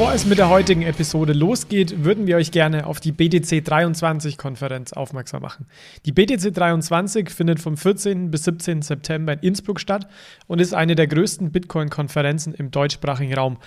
Bevor es mit der heutigen Episode losgeht, würden wir euch gerne auf die BTC 23 Konferenz aufmerksam machen. Die BTC 23 findet vom 14. bis 17. September in Innsbruck statt und ist eine der größten Bitcoin-Konferenzen im deutschsprachigen Raum.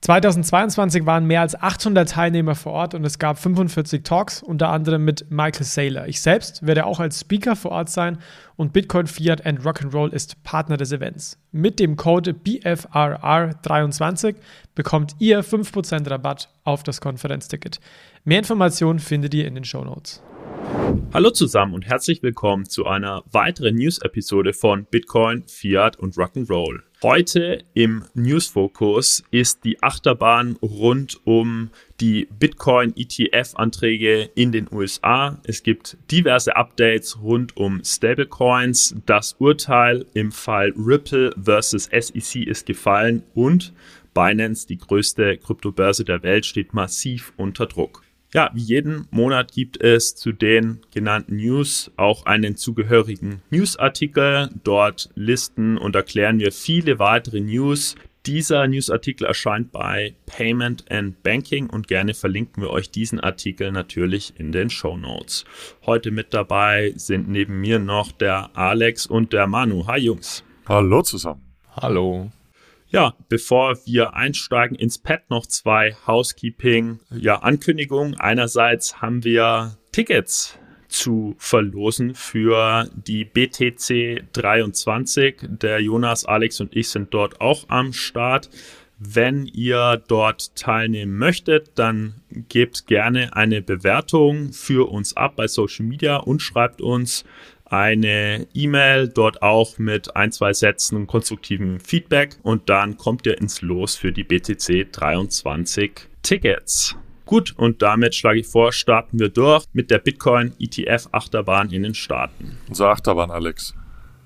2022 waren mehr als 800 Teilnehmer vor Ort und es gab 45 Talks, unter anderem mit Michael Saylor. Ich selbst werde auch als Speaker vor Ort sein und Bitcoin Fiat and Rock'n'Roll ist Partner des Events. Mit dem Code BFRR23 bekommt ihr 5% Rabatt auf das Konferenzticket. Mehr Informationen findet ihr in den Show Notes. Hallo zusammen und herzlich willkommen zu einer weiteren News-Episode von Bitcoin, Fiat und Rock'n'Roll. Heute im News-Fokus ist die Achterbahn rund um die Bitcoin-ETF-Anträge in den USA. Es gibt diverse Updates rund um Stablecoins. Das Urteil im Fall Ripple versus SEC ist gefallen und Binance, die größte Kryptobörse der Welt, steht massiv unter Druck. Ja, wie jeden Monat gibt es zu den genannten News auch einen zugehörigen Newsartikel. Dort listen und erklären wir viele weitere News. Dieser Newsartikel erscheint bei Payment and Banking und gerne verlinken wir euch diesen Artikel natürlich in den Show Notes. Heute mit dabei sind neben mir noch der Alex und der Manu. Hi Jungs. Hallo zusammen. Hallo. Ja, bevor wir einsteigen ins Pad noch zwei Housekeeping ja. Einerseits haben wir Tickets zu verlosen für die BTC 23. Der Jonas, Alex und ich sind dort auch am Start. Wenn ihr dort teilnehmen möchtet, dann gebt gerne eine Bewertung für uns ab bei Social Media und schreibt uns eine E-Mail, dort auch mit ein, zwei Sätzen konstruktivem Feedback und dann kommt ihr ins Los für die BTC 23 Tickets. Gut, und damit schlage ich vor, starten wir durch mit der Bitcoin ETF Achterbahn in den Staaten. Unsere Achterbahn, Alex.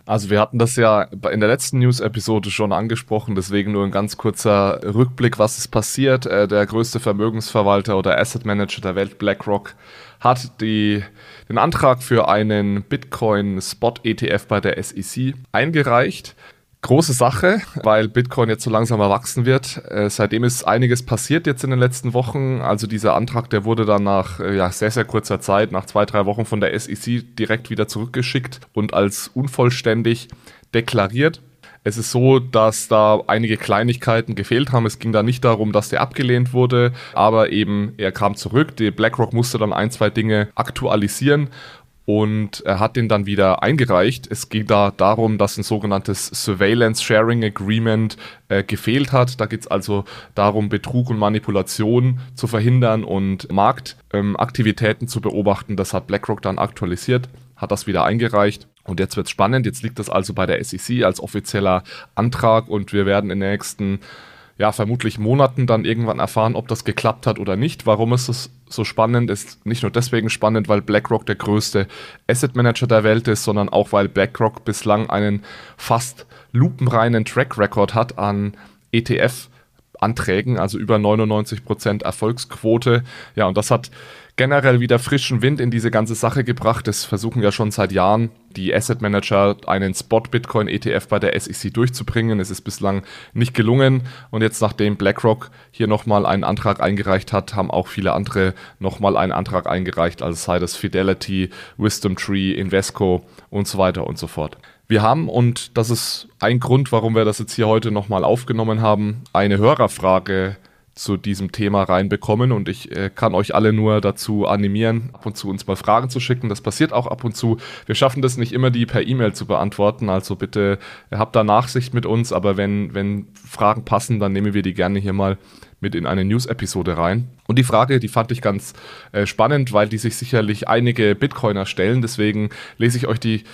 Also wir hatten das ja in der letzten News-Episode schon angesprochen, deswegen nur ein ganz kurzer Rückblick, was ist passiert. Äh, der größte Vermögensverwalter oder Asset Manager der Welt, BlackRock, hat die, den Antrag für einen Bitcoin Spot ETF bei der SEC eingereicht. Große Sache, weil Bitcoin jetzt so langsam erwachsen wird. Äh, seitdem ist einiges passiert jetzt in den letzten Wochen. Also dieser Antrag, der wurde dann nach äh, ja, sehr, sehr kurzer Zeit, nach zwei, drei Wochen von der SEC direkt wieder zurückgeschickt und als unvollständig deklariert. Es ist so, dass da einige Kleinigkeiten gefehlt haben. Es ging da nicht darum, dass der abgelehnt wurde, aber eben er kam zurück. Die BlackRock musste dann ein, zwei Dinge aktualisieren und er hat den dann wieder eingereicht. Es ging da darum, dass ein sogenanntes Surveillance Sharing Agreement äh, gefehlt hat. Da geht es also darum, Betrug und Manipulation zu verhindern und Marktaktivitäten ähm, zu beobachten. Das hat BlackRock dann aktualisiert, hat das wieder eingereicht. Und jetzt wird es spannend. Jetzt liegt das also bei der SEC als offizieller Antrag und wir werden in den nächsten, ja, vermutlich Monaten dann irgendwann erfahren, ob das geklappt hat oder nicht. Warum ist es so spannend? Ist nicht nur deswegen spannend, weil BlackRock der größte Asset Manager der Welt ist, sondern auch, weil BlackRock bislang einen fast lupenreinen Track Record hat an ETF Anträgen, also über 99% Erfolgsquote. Ja, und das hat generell wieder frischen Wind in diese ganze Sache gebracht. Es versuchen ja schon seit Jahren die Asset Manager einen Spot Bitcoin ETF bei der SEC durchzubringen. Es ist bislang nicht gelungen und jetzt nachdem BlackRock hier nochmal einen Antrag eingereicht hat, haben auch viele andere nochmal einen Antrag eingereicht, also sei das Fidelity, Wisdom Tree, Invesco und so weiter und so fort. Wir haben, und das ist ein Grund, warum wir das jetzt hier heute nochmal aufgenommen haben, eine Hörerfrage zu diesem Thema reinbekommen und ich äh, kann euch alle nur dazu animieren, ab und zu uns mal Fragen zu schicken. Das passiert auch ab und zu. Wir schaffen das nicht immer, die per E-Mail zu beantworten. Also bitte habt da Nachsicht mit uns, aber wenn, wenn Fragen passen, dann nehmen wir die gerne hier mal mit in eine News-Episode rein. Und die Frage, die fand ich ganz äh, spannend, weil die sich sicherlich einige Bitcoiner stellen. Deswegen lese ich euch die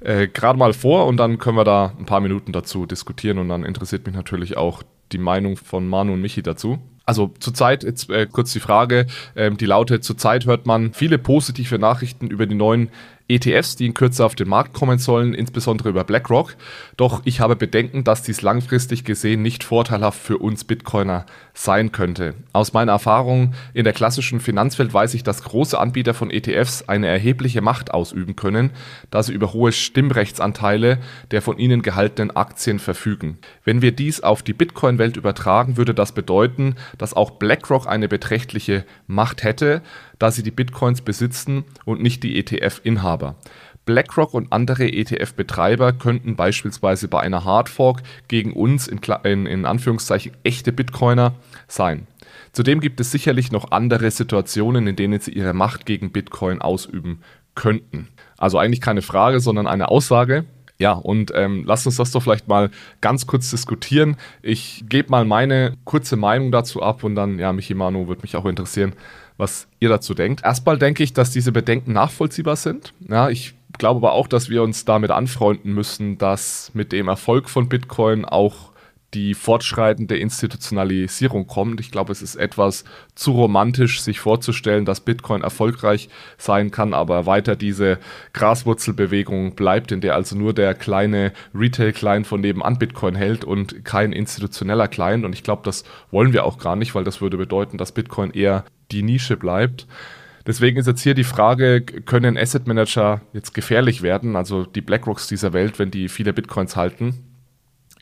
äh, gerade mal vor und dann können wir da ein paar Minuten dazu diskutieren und dann interessiert mich natürlich auch die Meinung von Manu und Michi dazu. Also zurzeit, jetzt äh, kurz die Frage, ähm, die lautet, zurzeit hört man viele positive Nachrichten über die neuen ETFs, die in Kürze auf den Markt kommen sollen, insbesondere über BlackRock. Doch ich habe Bedenken, dass dies langfristig gesehen nicht vorteilhaft für uns Bitcoiner sein könnte. Aus meiner Erfahrung in der klassischen Finanzwelt weiß ich, dass große Anbieter von ETFs eine erhebliche Macht ausüben können, da sie über hohe Stimmrechtsanteile der von ihnen gehaltenen Aktien verfügen. Wenn wir dies auf die Bitcoin-Welt übertragen, würde das bedeuten, dass auch BlackRock eine beträchtliche Macht hätte, da sie die Bitcoins besitzen und nicht die ETF-Inhaber. BlackRock und andere ETF-Betreiber könnten beispielsweise bei einer Hardfork gegen uns in, in, in, Anführungszeichen echte Bitcoiner sein. Zudem gibt es sicherlich noch andere Situationen, in denen sie ihre Macht gegen Bitcoin ausüben könnten. Also eigentlich keine Frage, sondern eine Aussage. Ja, und ähm, lasst uns das doch vielleicht mal ganz kurz diskutieren. Ich gebe mal meine kurze Meinung dazu ab und dann, ja, Michi Manu würde mich auch interessieren, was ihr dazu denkt. Erstmal denke ich, dass diese Bedenken nachvollziehbar sind. Ja, ich glaube aber auch, dass wir uns damit anfreunden müssen, dass mit dem Erfolg von Bitcoin auch die fortschreitende Institutionalisierung kommt. Ich glaube, es ist etwas zu romantisch, sich vorzustellen, dass Bitcoin erfolgreich sein kann, aber weiter diese Graswurzelbewegung bleibt, in der also nur der kleine Retail-Client von nebenan Bitcoin hält und kein institutioneller Client. Und ich glaube, das wollen wir auch gar nicht, weil das würde bedeuten, dass Bitcoin eher die Nische bleibt. Deswegen ist jetzt hier die Frage, können Asset Manager jetzt gefährlich werden, also die BlackRocks dieser Welt, wenn die viele Bitcoins halten?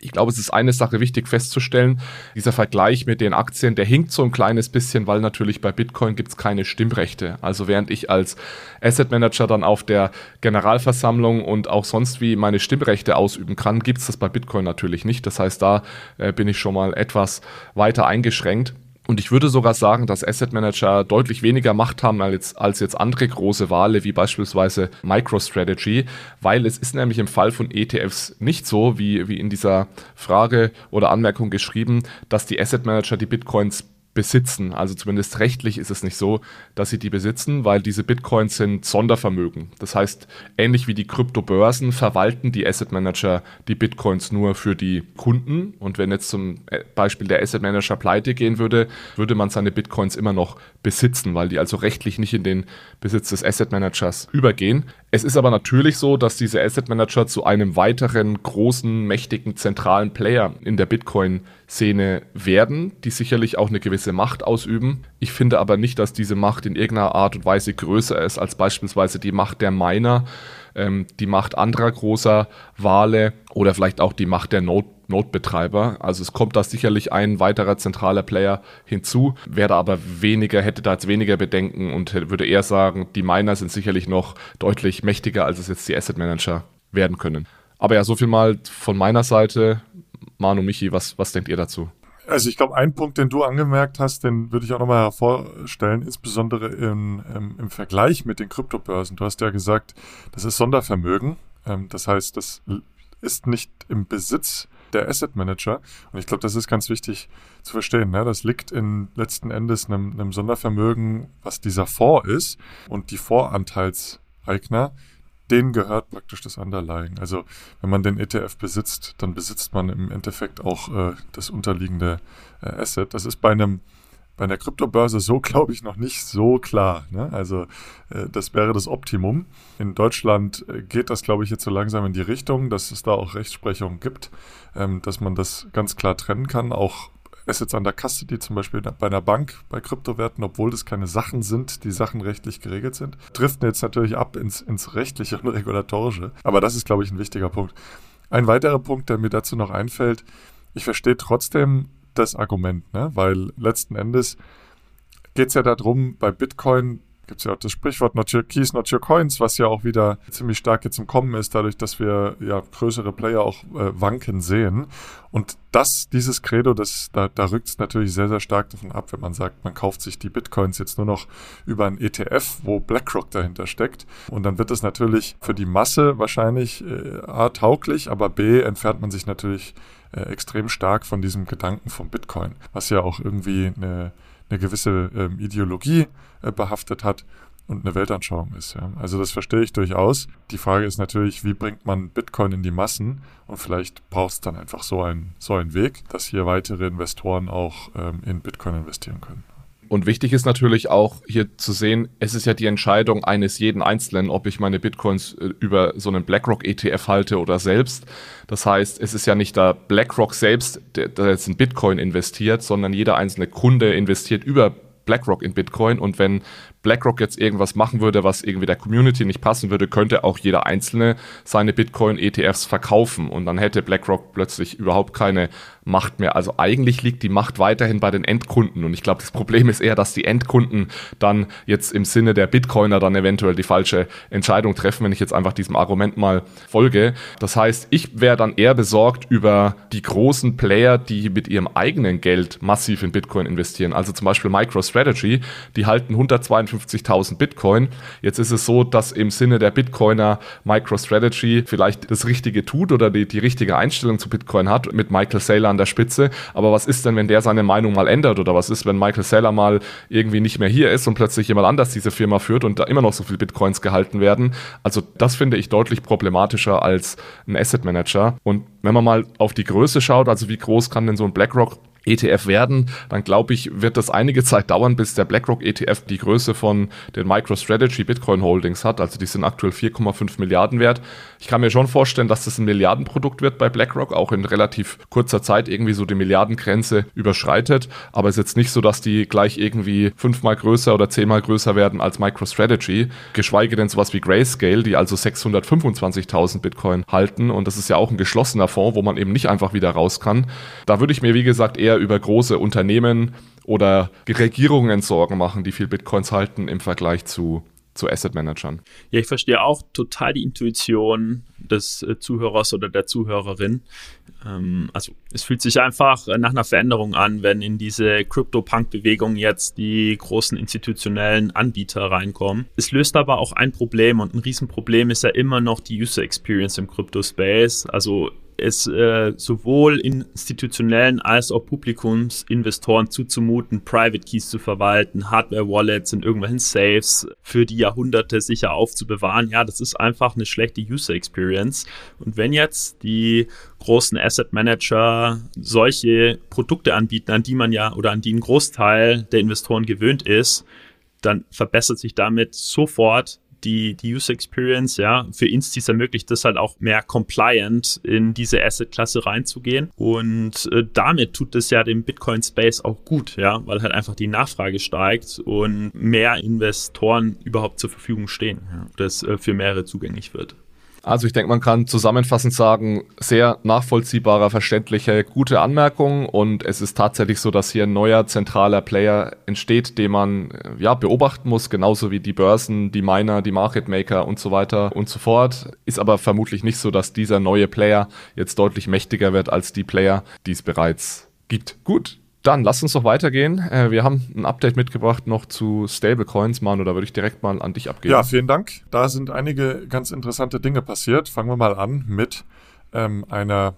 Ich glaube, es ist eine Sache wichtig festzustellen. Dieser Vergleich mit den Aktien, der hinkt so ein kleines bisschen, weil natürlich bei Bitcoin gibt es keine Stimmrechte. Also während ich als Asset Manager dann auf der Generalversammlung und auch sonst wie meine Stimmrechte ausüben kann, gibt es das bei Bitcoin natürlich nicht. Das heißt, da äh, bin ich schon mal etwas weiter eingeschränkt. Und ich würde sogar sagen, dass Asset Manager deutlich weniger Macht haben als jetzt, als jetzt andere große Wale, wie beispielsweise MicroStrategy, weil es ist nämlich im Fall von ETFs nicht so, wie, wie in dieser Frage oder Anmerkung geschrieben, dass die Asset Manager die Bitcoins besitzen. Also zumindest rechtlich ist es nicht so, dass sie die besitzen, weil diese Bitcoins sind Sondervermögen. Das heißt, ähnlich wie die Kryptobörsen verwalten die Asset Manager die Bitcoins nur für die Kunden. Und wenn jetzt zum Beispiel der Asset Manager pleite gehen würde, würde man seine Bitcoins immer noch besitzen, weil die also rechtlich nicht in den Besitz des Asset Managers übergehen. Es ist aber natürlich so, dass diese Asset Manager zu einem weiteren großen, mächtigen, zentralen Player in der Bitcoin-Szene werden, die sicherlich auch eine gewisse Macht ausüben. Ich finde aber nicht, dass diese Macht in irgendeiner Art und Weise größer ist als beispielsweise die Macht der Miner, ähm, die Macht anderer großer Wale oder vielleicht auch die Macht der Node Node-Betreiber. Also es kommt da sicherlich ein weiterer zentraler Player hinzu, wäre aber weniger, hätte da jetzt weniger Bedenken und würde eher sagen, die Miner sind sicherlich noch deutlich mächtiger, als es jetzt die Asset Manager werden können. Aber ja, so viel mal von meiner Seite. Manu, Michi, was, was denkt ihr dazu? Also ich glaube, ein Punkt, den du angemerkt hast, den würde ich auch nochmal hervorstellen, insbesondere im, im, im, Vergleich mit den Kryptobörsen. Du hast ja gesagt, das ist Sondervermögen. Ähm, das heißt, das ist nicht im Besitz der Asset Manager. Und ich glaube, das ist ganz wichtig zu verstehen. Ne? Das liegt in letzten Endes einem, einem Sondervermögen, was dieser Fonds ist. Und die Voranteilseigner, denen gehört praktisch das Underlying. Also wenn man den ETF besitzt, dann besitzt man im Endeffekt auch äh, das unterliegende äh, Asset. Das ist bei einem bei einer Kryptobörse so, glaube ich, noch nicht so klar. Ne? Also äh, das wäre das Optimum. In Deutschland äh, geht das, glaube ich, jetzt so langsam in die Richtung, dass es da auch Rechtsprechung gibt, ähm, dass man das ganz klar trennen kann. Auch Assets under Custody, zum Beispiel bei einer Bank, bei Kryptowerten, obwohl das keine Sachen sind, die Sachen rechtlich geregelt sind, driften jetzt natürlich ab ins, ins rechtliche und regulatorische. Aber das ist, glaube ich, ein wichtiger Punkt. Ein weiterer Punkt, der mir dazu noch einfällt, ich verstehe trotzdem das Argument, ne? weil letzten Endes geht es ja darum, bei Bitcoin gibt es ja auch das Sprichwort not your keys, not your coins, was ja auch wieder ziemlich stark jetzt im Kommen ist, dadurch, dass wir ja größere Player auch äh, wanken sehen. Und das, dieses Credo, das, da, da rückt es natürlich sehr, sehr stark davon ab, wenn man sagt, man kauft sich die Bitcoins jetzt nur noch über ein ETF, wo BlackRock dahinter steckt. Und dann wird es natürlich für die Masse wahrscheinlich äh, A tauglich, aber B entfernt man sich natürlich äh, extrem stark von diesem Gedanken vom Bitcoin, was ja auch irgendwie eine, eine gewisse ähm, Ideologie äh, behaftet hat und eine Weltanschauung ist. Ja. Also das verstehe ich durchaus. Die Frage ist natürlich, wie bringt man Bitcoin in die Massen? Und vielleicht braucht es dann einfach so einen, so einen Weg, dass hier weitere Investoren auch ähm, in Bitcoin investieren können. Und wichtig ist natürlich auch hier zu sehen, es ist ja die Entscheidung eines jeden Einzelnen, ob ich meine Bitcoins äh, über so einen BlackRock ETF halte oder selbst. Das heißt, es ist ja nicht der BlackRock selbst, der, der jetzt in Bitcoin investiert, sondern jeder einzelne Kunde investiert über BlackRock in Bitcoin und wenn BlackRock jetzt irgendwas machen würde, was irgendwie der Community nicht passen würde, könnte auch jeder Einzelne seine Bitcoin-ETFs verkaufen und dann hätte BlackRock plötzlich überhaupt keine Macht mehr. Also eigentlich liegt die Macht weiterhin bei den Endkunden und ich glaube, das Problem ist eher, dass die Endkunden dann jetzt im Sinne der Bitcoiner dann eventuell die falsche Entscheidung treffen, wenn ich jetzt einfach diesem Argument mal folge. Das heißt, ich wäre dann eher besorgt über die großen Player, die mit ihrem eigenen Geld massiv in Bitcoin investieren. Also zum Beispiel MicroStrategy, die halten 142 52.000 Bitcoin. Jetzt ist es so, dass im Sinne der Bitcoiner MicroStrategy vielleicht das Richtige tut oder die, die richtige Einstellung zu Bitcoin hat mit Michael Saylor an der Spitze. Aber was ist denn, wenn der seine Meinung mal ändert oder was ist, wenn Michael Saylor mal irgendwie nicht mehr hier ist und plötzlich jemand anders diese Firma führt und da immer noch so viel Bitcoins gehalten werden? Also das finde ich deutlich problematischer als ein Asset Manager. Und wenn man mal auf die Größe schaut, also wie groß kann denn so ein BlackRock ETF werden, dann glaube ich, wird das einige Zeit dauern, bis der BlackRock ETF die Größe von den MicroStrategy Bitcoin Holdings hat. Also die sind aktuell 4,5 Milliarden wert. Ich kann mir schon vorstellen, dass das ein Milliardenprodukt wird bei BlackRock, auch in relativ kurzer Zeit irgendwie so die Milliardengrenze überschreitet. Aber es ist jetzt nicht so, dass die gleich irgendwie fünfmal größer oder zehnmal größer werden als MicroStrategy. Geschweige denn sowas wie Grayscale, die also 625.000 Bitcoin halten. Und das ist ja auch ein geschlossener Fonds, wo man eben nicht einfach wieder raus kann. Da würde ich mir, wie gesagt, eher über große Unternehmen oder Regierungen Sorgen machen, die viel Bitcoins halten im Vergleich zu zu Asset Managern. Ja, ich verstehe auch total die Intuition des äh, Zuhörers oder der Zuhörerin. Ähm, also es fühlt sich einfach nach einer Veränderung an, wenn in diese Crypto-Punk-Bewegung jetzt die großen institutionellen Anbieter reinkommen. Es löst aber auch ein Problem und ein Riesenproblem ist ja immer noch die User Experience im Crypto-Space. Also es äh, sowohl institutionellen als auch Publikumsinvestoren zuzumuten, Private Keys zu verwalten, Hardware-Wallets in irgendwelchen Safes für die Jahrhunderte sicher aufzubewahren. Ja, das ist einfach eine schlechte User Experience. Und wenn jetzt die großen Asset Manager solche Produkte anbieten, an die man ja oder an die ein Großteil der Investoren gewöhnt ist, dann verbessert sich damit sofort die, die User Experience, ja, für Instis ermöglicht das halt auch mehr compliant in diese Asset-Klasse reinzugehen. Und äh, damit tut es ja dem Bitcoin-Space auch gut, ja, weil halt einfach die Nachfrage steigt und mehr Investoren überhaupt zur Verfügung stehen, ja, das äh, für mehrere zugänglich wird. Also ich denke, man kann zusammenfassend sagen, sehr nachvollziehbarer, verständliche, gute Anmerkung und es ist tatsächlich so, dass hier ein neuer zentraler Player entsteht, den man äh, ja beobachten muss, genauso wie die Börsen, die Miner, die Market Maker und so weiter und so fort. Ist aber vermutlich nicht so, dass dieser neue Player jetzt deutlich mächtiger wird als die Player, die es bereits gibt. Gut, dann lass uns doch weitergehen. Äh, wir haben ein Update mitgebracht noch zu Stablecoins, Manu, da würde ich direkt mal an dich abgeben. Ja, vielen Dank. Da sind einige ganz interessante Dinge passiert. Fangen wir mal an mit ähm, einer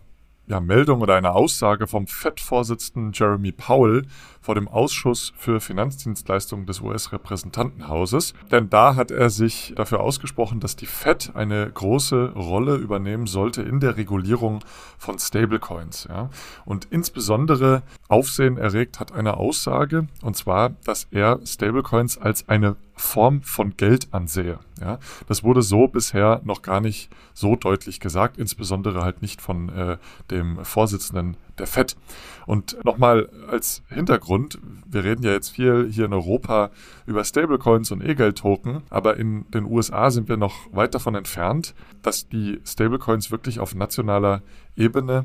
ja, Meldung oder einer Aussage vom FED-Vorsitzenden Jeremy Powell, vor dem Ausschuss für Finanzdienstleistungen des US-Repräsentantenhauses. Denn da hat er sich dafür ausgesprochen, dass die Fed eine große Rolle übernehmen sollte in der Regulierung von Stablecoins. Ja. Und insbesondere Aufsehen erregt hat eine Aussage, und zwar, dass er Stablecoins als eine Form von Geld ansehe. Ja. Das wurde so bisher noch gar nicht so deutlich gesagt, insbesondere halt nicht von äh, dem Vorsitzenden der FED. Und nochmal als Hintergrund, wir reden ja jetzt viel hier in Europa über Stablecoins und E-Geld-Token, aber in den USA sind wir noch weit davon entfernt, dass die Stablecoins wirklich auf nationaler Ebene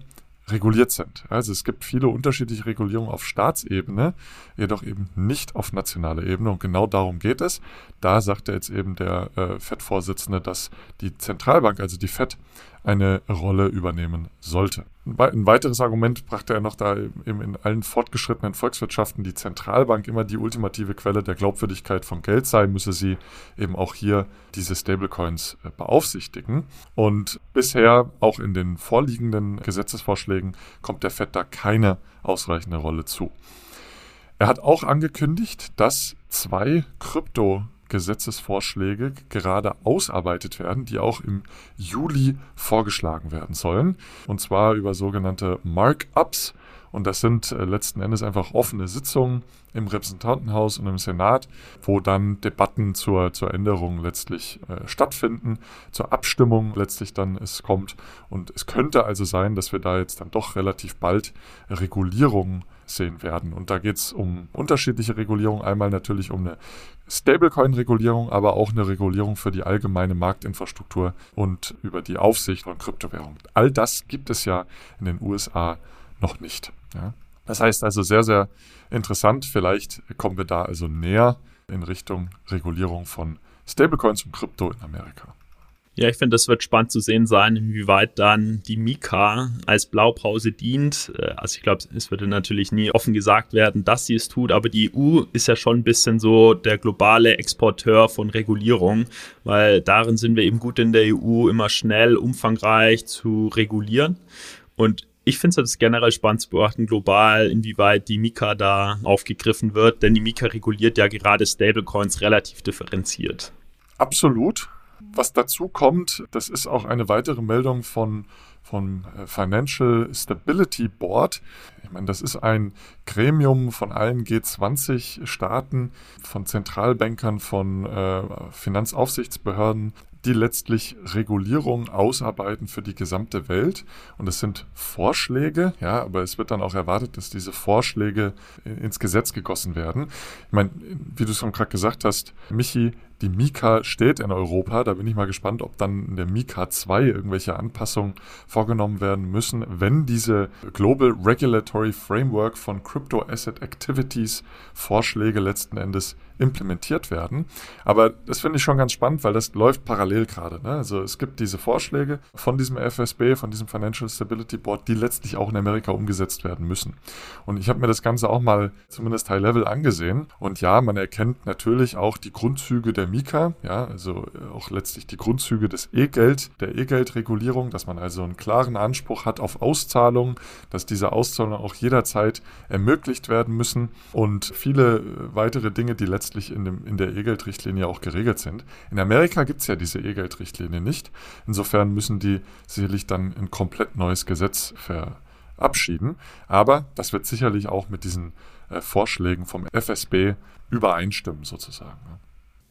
reguliert sind. Also es gibt viele unterschiedliche Regulierungen auf Staatsebene, jedoch eben nicht auf nationaler Ebene. Und genau darum geht es. Da sagte jetzt eben der äh, FED-Vorsitzende, dass die Zentralbank, also die FED, eine Rolle übernehmen sollte. Ein weiteres Argument brachte er noch da eben in allen fortgeschrittenen Volkswirtschaften die Zentralbank immer die ultimative Quelle der Glaubwürdigkeit von Geld sei, müsse sie eben auch hier diese Stablecoins äh, beaufsichtigen. Und bisher, auch in den vorliegenden Gesetzesvorschlägen, kommt der FED da keine ausreichende Rolle zu. Er hat auch angekündigt, dass zwei Krypto Gesetzesvorschläge gerade ausarbeitet werden, die auch im Juli vorgeschlagen werden sollen. Und zwar über sogenannte Markups Und das sind äh, letzten Endes einfach offene Sitzungen im Repräsentantenhaus und im Senat, wo dann Debatten zur, zur Änderung letztlich äh, stattfinden, zur Abstimmung letztlich dann es kommt. Und es könnte also sein, dass wir da jetzt dann doch relativ bald Regulierungen sehen werden. Und da geht es um unterschiedliche Regulierungen. Einmal natürlich um eine Stablecoin-Regulierung, aber auch eine Regulierung für die allgemeine Marktinfrastruktur und über die Aufsicht von Kryptowährungen. All das gibt es ja in den USA noch nicht. Ja. Das heißt also sehr, sehr interessant. Vielleicht kommen wir da also näher in Richtung Regulierung von Stablecoins und Krypto in Amerika. Ja, ich finde, das wird spannend zu sehen sein, inwieweit dann die Mika als Blaupause dient. Äh, also ich glaube, es würde natürlich nie offen gesagt werden, dass sie es tut, aber die EU ist ja schon ein bisschen so der globale Exporteur von Regulierung, weil darin sind wir eben gut in der EU, immer schnell, umfangreich zu regulieren. Und ich finde es generell spannend zu beobachten, global, inwieweit die Mika da aufgegriffen wird, denn die Mika reguliert ja gerade Stablecoins relativ differenziert. Absolut. Was dazu kommt, das ist auch eine weitere Meldung von vom äh, Financial Stability Board. Ich meine, das ist ein Gremium von allen G20-Staaten, von Zentralbankern, von äh, Finanzaufsichtsbehörden, die letztlich Regulierungen ausarbeiten für die gesamte Welt. Und es sind Vorschläge, ja, aber es wird dann auch erwartet, dass diese Vorschläge ins Gesetz gegossen werden. Ich meine, wie du es schon gerade gesagt hast, Michi, die Mika steht in Europa. Da bin ich mal gespannt, ob dann in der Mika 2 irgendwelche Anpassungen vorgenommen werden müssen, wenn diese Global Regulatory Framework von Crypto Asset Activities Vorschläge letzten Endes implementiert werden. Aber das finde ich schon ganz spannend, weil das läuft parallel gerade. Ne? Also es gibt diese Vorschläge von diesem FSB, von diesem Financial Stability Board, die letztlich auch in Amerika umgesetzt werden müssen. Und ich habe mir das Ganze auch mal zumindest High Level angesehen. Und ja, man erkennt natürlich auch die Grundzüge der Mika, ja, also äh, auch letztlich die Grundzüge des E-Geld, der E-Geld-Regulierung, dass man also einen klaren Anspruch hat auf Auszahlungen, dass diese Auszahlungen auch jederzeit ermöglicht werden müssen und viele äh, weitere Dinge, die letztlich in, dem, in der E-Geld-Richtlinie auch geregelt sind. In Amerika gibt es ja diese E-Geld-Richtlinie nicht. Insofern müssen die sicherlich dann ein komplett neues Gesetz verabschieden. Aber das wird sicherlich auch mit diesen äh, Vorschlägen vom FSB übereinstimmen, sozusagen.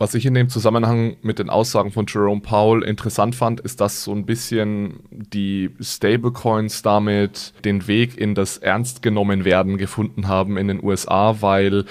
Was ich in dem Zusammenhang mit den Aussagen von Jerome Powell interessant fand, ist, dass so ein bisschen die Stablecoins damit den Weg in das Ernst genommen werden gefunden haben in den USA, weil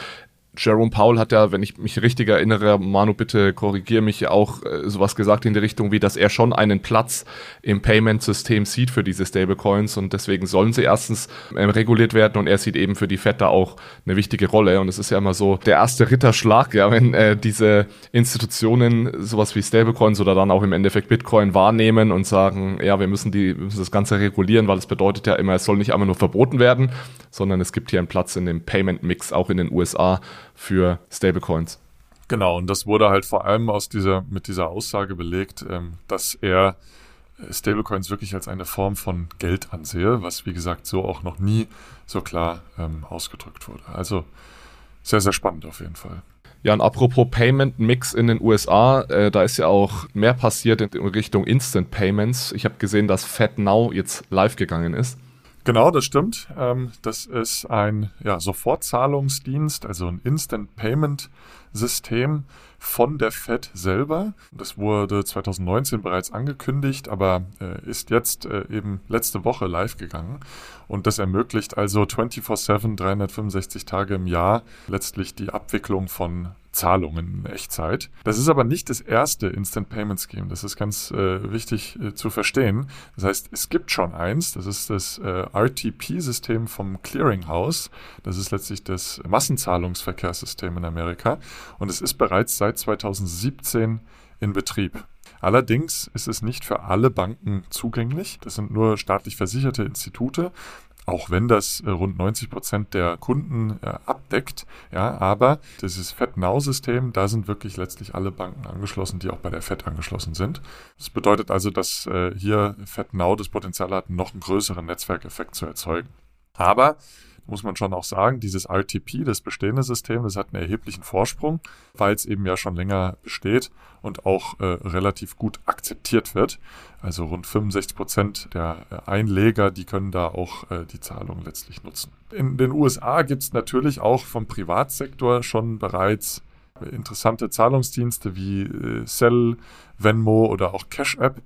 Jerome Powell hat ja, wenn ich mich richtig erinnere, Manu, bitte korrigiere mich, auch äh, sowas gesagt in die Richtung wie, dass er schon einen Platz im Payment-System sieht für diese Stablecoins und deswegen sollen sie erstens ähm, reguliert werden und er sieht eben für die Fed da auch eine wichtige Rolle und es ist ja immer so der erste Ritterschlag, ja, wenn äh, diese Institutionen sowas wie Stablecoins oder dann auch im Endeffekt Bitcoin wahrnehmen und sagen, ja, wir müssen die, wir müssen das Ganze regulieren, weil es bedeutet ja immer, es soll nicht einmal nur verboten werden, sondern es gibt hier einen Platz in dem Payment-Mix auch in den USA für Stablecoins. Genau, und das wurde halt vor allem aus dieser, mit dieser Aussage belegt, ähm, dass er äh, Stablecoins wirklich als eine Form von Geld ansehe, was wie gesagt so auch noch nie so klar ähm, ausgedrückt wurde. Also sehr, sehr spannend auf jeden Fall. Ja, und apropos Payment Mix in den USA, äh, da ist ja auch mehr passiert in, in Richtung Instant Payments. Ich habe gesehen, dass FedNow jetzt live gegangen ist. Genau, das stimmt. Ähm, das ist ein ja, Sofortzahlungsdienst, also ein Instant Payment System von der Fed selber. Das wurde 2019 bereits angekündigt, aber äh, ist jetzt äh, eben letzte Woche live gegangen. Und das ermöglicht also 24-7, 365 Tage im Jahr letztlich die Abwicklung von Zahlungen in Echtzeit. Das ist aber nicht das erste Instant Payment Scheme. Das ist ganz äh, wichtig äh, zu verstehen. Das heißt, es gibt schon eins. Das ist das äh, RTP-System vom Clearinghouse. Das ist letztlich das Massenzahlungsverkehrssystem in Amerika. Und es ist bereits seit 2017 in Betrieb. Allerdings ist es nicht für alle Banken zugänglich. Das sind nur staatlich versicherte Institute auch wenn das äh, rund 90 Prozent der Kunden äh, abdeckt. Ja, aber dieses FedNow-System, da sind wirklich letztlich alle Banken angeschlossen, die auch bei der Fed angeschlossen sind. Das bedeutet also, dass äh, hier FedNow das Potenzial hat, noch einen größeren Netzwerkeffekt zu erzeugen. Aber muss man schon auch sagen, dieses RTP, das bestehende System, das hat einen erheblichen Vorsprung, weil es eben ja schon länger besteht und auch äh, relativ gut akzeptiert wird. Also rund 65 Prozent der äh, Einleger, die können da auch äh, die Zahlung letztlich nutzen. In den USA gibt es natürlich auch vom Privatsektor schon bereits interessante Zahlungsdienste wie äh, Cell, Venmo oder auch Cash App,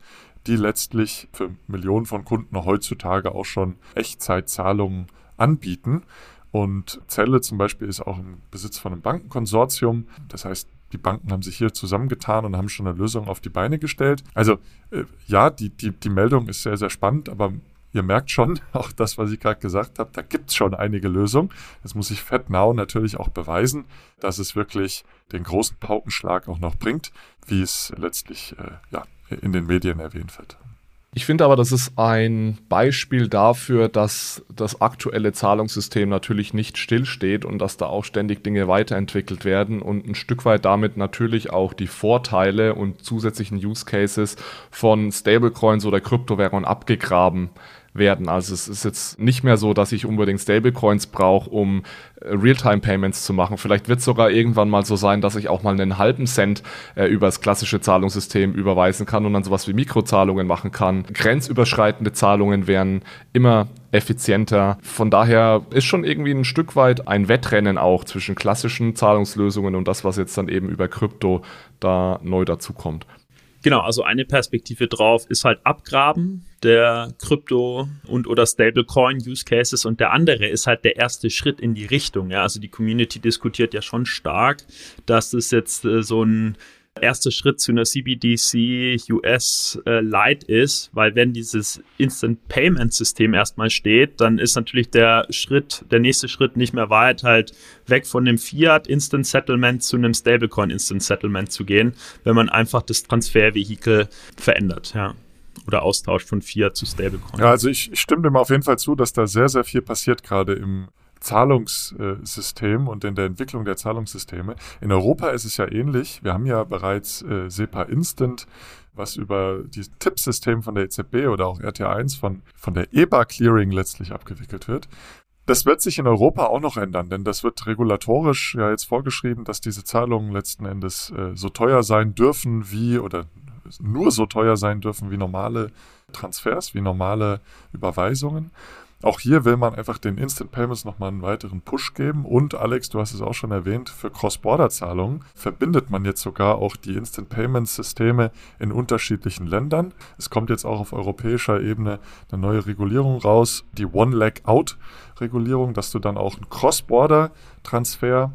die letztlich für Millionen von Kunden heutzutage auch schon Echtzeitzahlungen anbieten. Und Zelle zum Beispiel ist auch im Besitz von einem Bankenkonsortium. Das heißt, die Banken haben sich hier zusammengetan und haben schon eine Lösung auf die Beine gestellt. Also äh, ja, die, die, die Meldung ist sehr, sehr spannend, aber ihr merkt schon, auch das, was ich gerade gesagt habe, da gibt es schon einige Lösungen. Das muss sich FedNow natürlich auch beweisen, dass es wirklich den großen Paukenschlag auch noch bringt, wie es letztlich äh, ja, in den Medien erwähnt wird. Ich finde aber, das ist ein Beispiel dafür, dass das aktuelle Zahlungssystem natürlich nicht stillsteht und dass da auch ständig Dinge weiterentwickelt werden und ein Stück weit damit natürlich auch die Vorteile und zusätzlichen Use Cases von Stablecoins oder Kryptowährungen abgegraben werden. Also es ist jetzt nicht mehr so, dass ich unbedingt Stablecoins brauche, um äh, Realtime-Payments zu machen. Vielleicht wird es sogar irgendwann mal so sein, dass ich auch mal einen halben Cent äh, über das klassische Zahlungssystem überweisen kann und dann sowas wie Mikrozahlungen machen kann. Grenzüberschreitende Zahlungen werden immer effizienter. Von daher ist schon irgendwie ein Stück weit ein Wettrennen auch zwischen klassischen Zahlungslösungen und das, was jetzt dann eben über Krypto da neu dazukommt. Genau, also eine Perspektive drauf ist halt Abgraben der Krypto und oder Stablecoin Use Cases und der andere ist halt der erste Schritt in die Richtung. Ja, also die Community diskutiert ja schon stark, dass es jetzt äh, so ein erster Schritt zu einer CBDC US äh, Lite ist, weil wenn dieses Instant Payment System erstmal steht, dann ist natürlich der Schritt, der nächste Schritt nicht mehr weit, halt weg von dem Fiat Instant Settlement zu einem Stablecoin Instant Settlement zu gehen, wenn man einfach das Transfervehikel verändert, ja oder austauscht von Fiat zu Stablecoin. Ja, also ich, ich stimme dem auf jeden Fall zu, dass da sehr, sehr viel passiert gerade im Zahlungssystem und in der Entwicklung der Zahlungssysteme. In Europa ist es ja ähnlich. Wir haben ja bereits äh, SEPA Instant, was über die Tippsystem von der EZB oder auch RT1 von, von der EBA Clearing letztlich abgewickelt wird. Das wird sich in Europa auch noch ändern, denn das wird regulatorisch ja jetzt vorgeschrieben, dass diese Zahlungen letzten Endes äh, so teuer sein dürfen wie oder nur so teuer sein dürfen wie normale Transfers, wie normale Überweisungen. Auch hier will man einfach den Instant Payments nochmal einen weiteren Push geben. Und Alex, du hast es auch schon erwähnt, für Cross-Border-Zahlungen verbindet man jetzt sogar auch die Instant Payments-Systeme in unterschiedlichen Ländern. Es kommt jetzt auch auf europäischer Ebene eine neue Regulierung raus, die One-Leg-Out-Regulierung, dass du dann auch einen Cross-Border-Transfer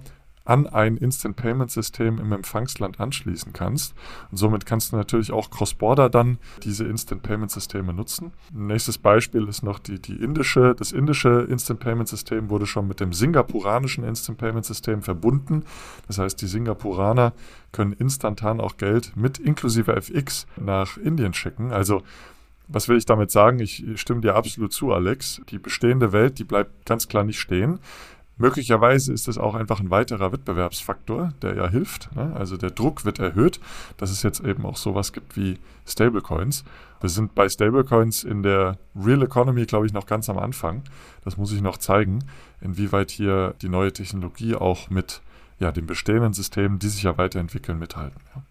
an ein Instant Payment System im Empfangsland anschließen kannst. Und somit kannst du natürlich auch Cross-Border dann diese Instant Payment Systeme nutzen. Nächstes Beispiel ist noch die, die indische, das indische Instant Payment System wurde schon mit dem singapuranischen Instant Payment System verbunden. Das heißt, die Singapuraner können instantan auch Geld mit inklusive FX nach Indien schicken. Also was will ich damit sagen? Ich stimme dir absolut zu, Alex. Die bestehende Welt, die bleibt ganz klar nicht stehen. Möglicherweise ist es auch einfach ein weiterer Wettbewerbsfaktor, der ja hilft. Ne? Also der Druck wird erhöht, dass es jetzt eben auch sowas gibt wie Stablecoins. Wir sind bei Stablecoins in der Real Economy, glaube ich, noch ganz am Anfang. Das muss ich noch zeigen, inwieweit hier die neue Technologie auch mit ja, den bestehenden Systemen, die sich ja weiterentwickeln, mithalten. Ja.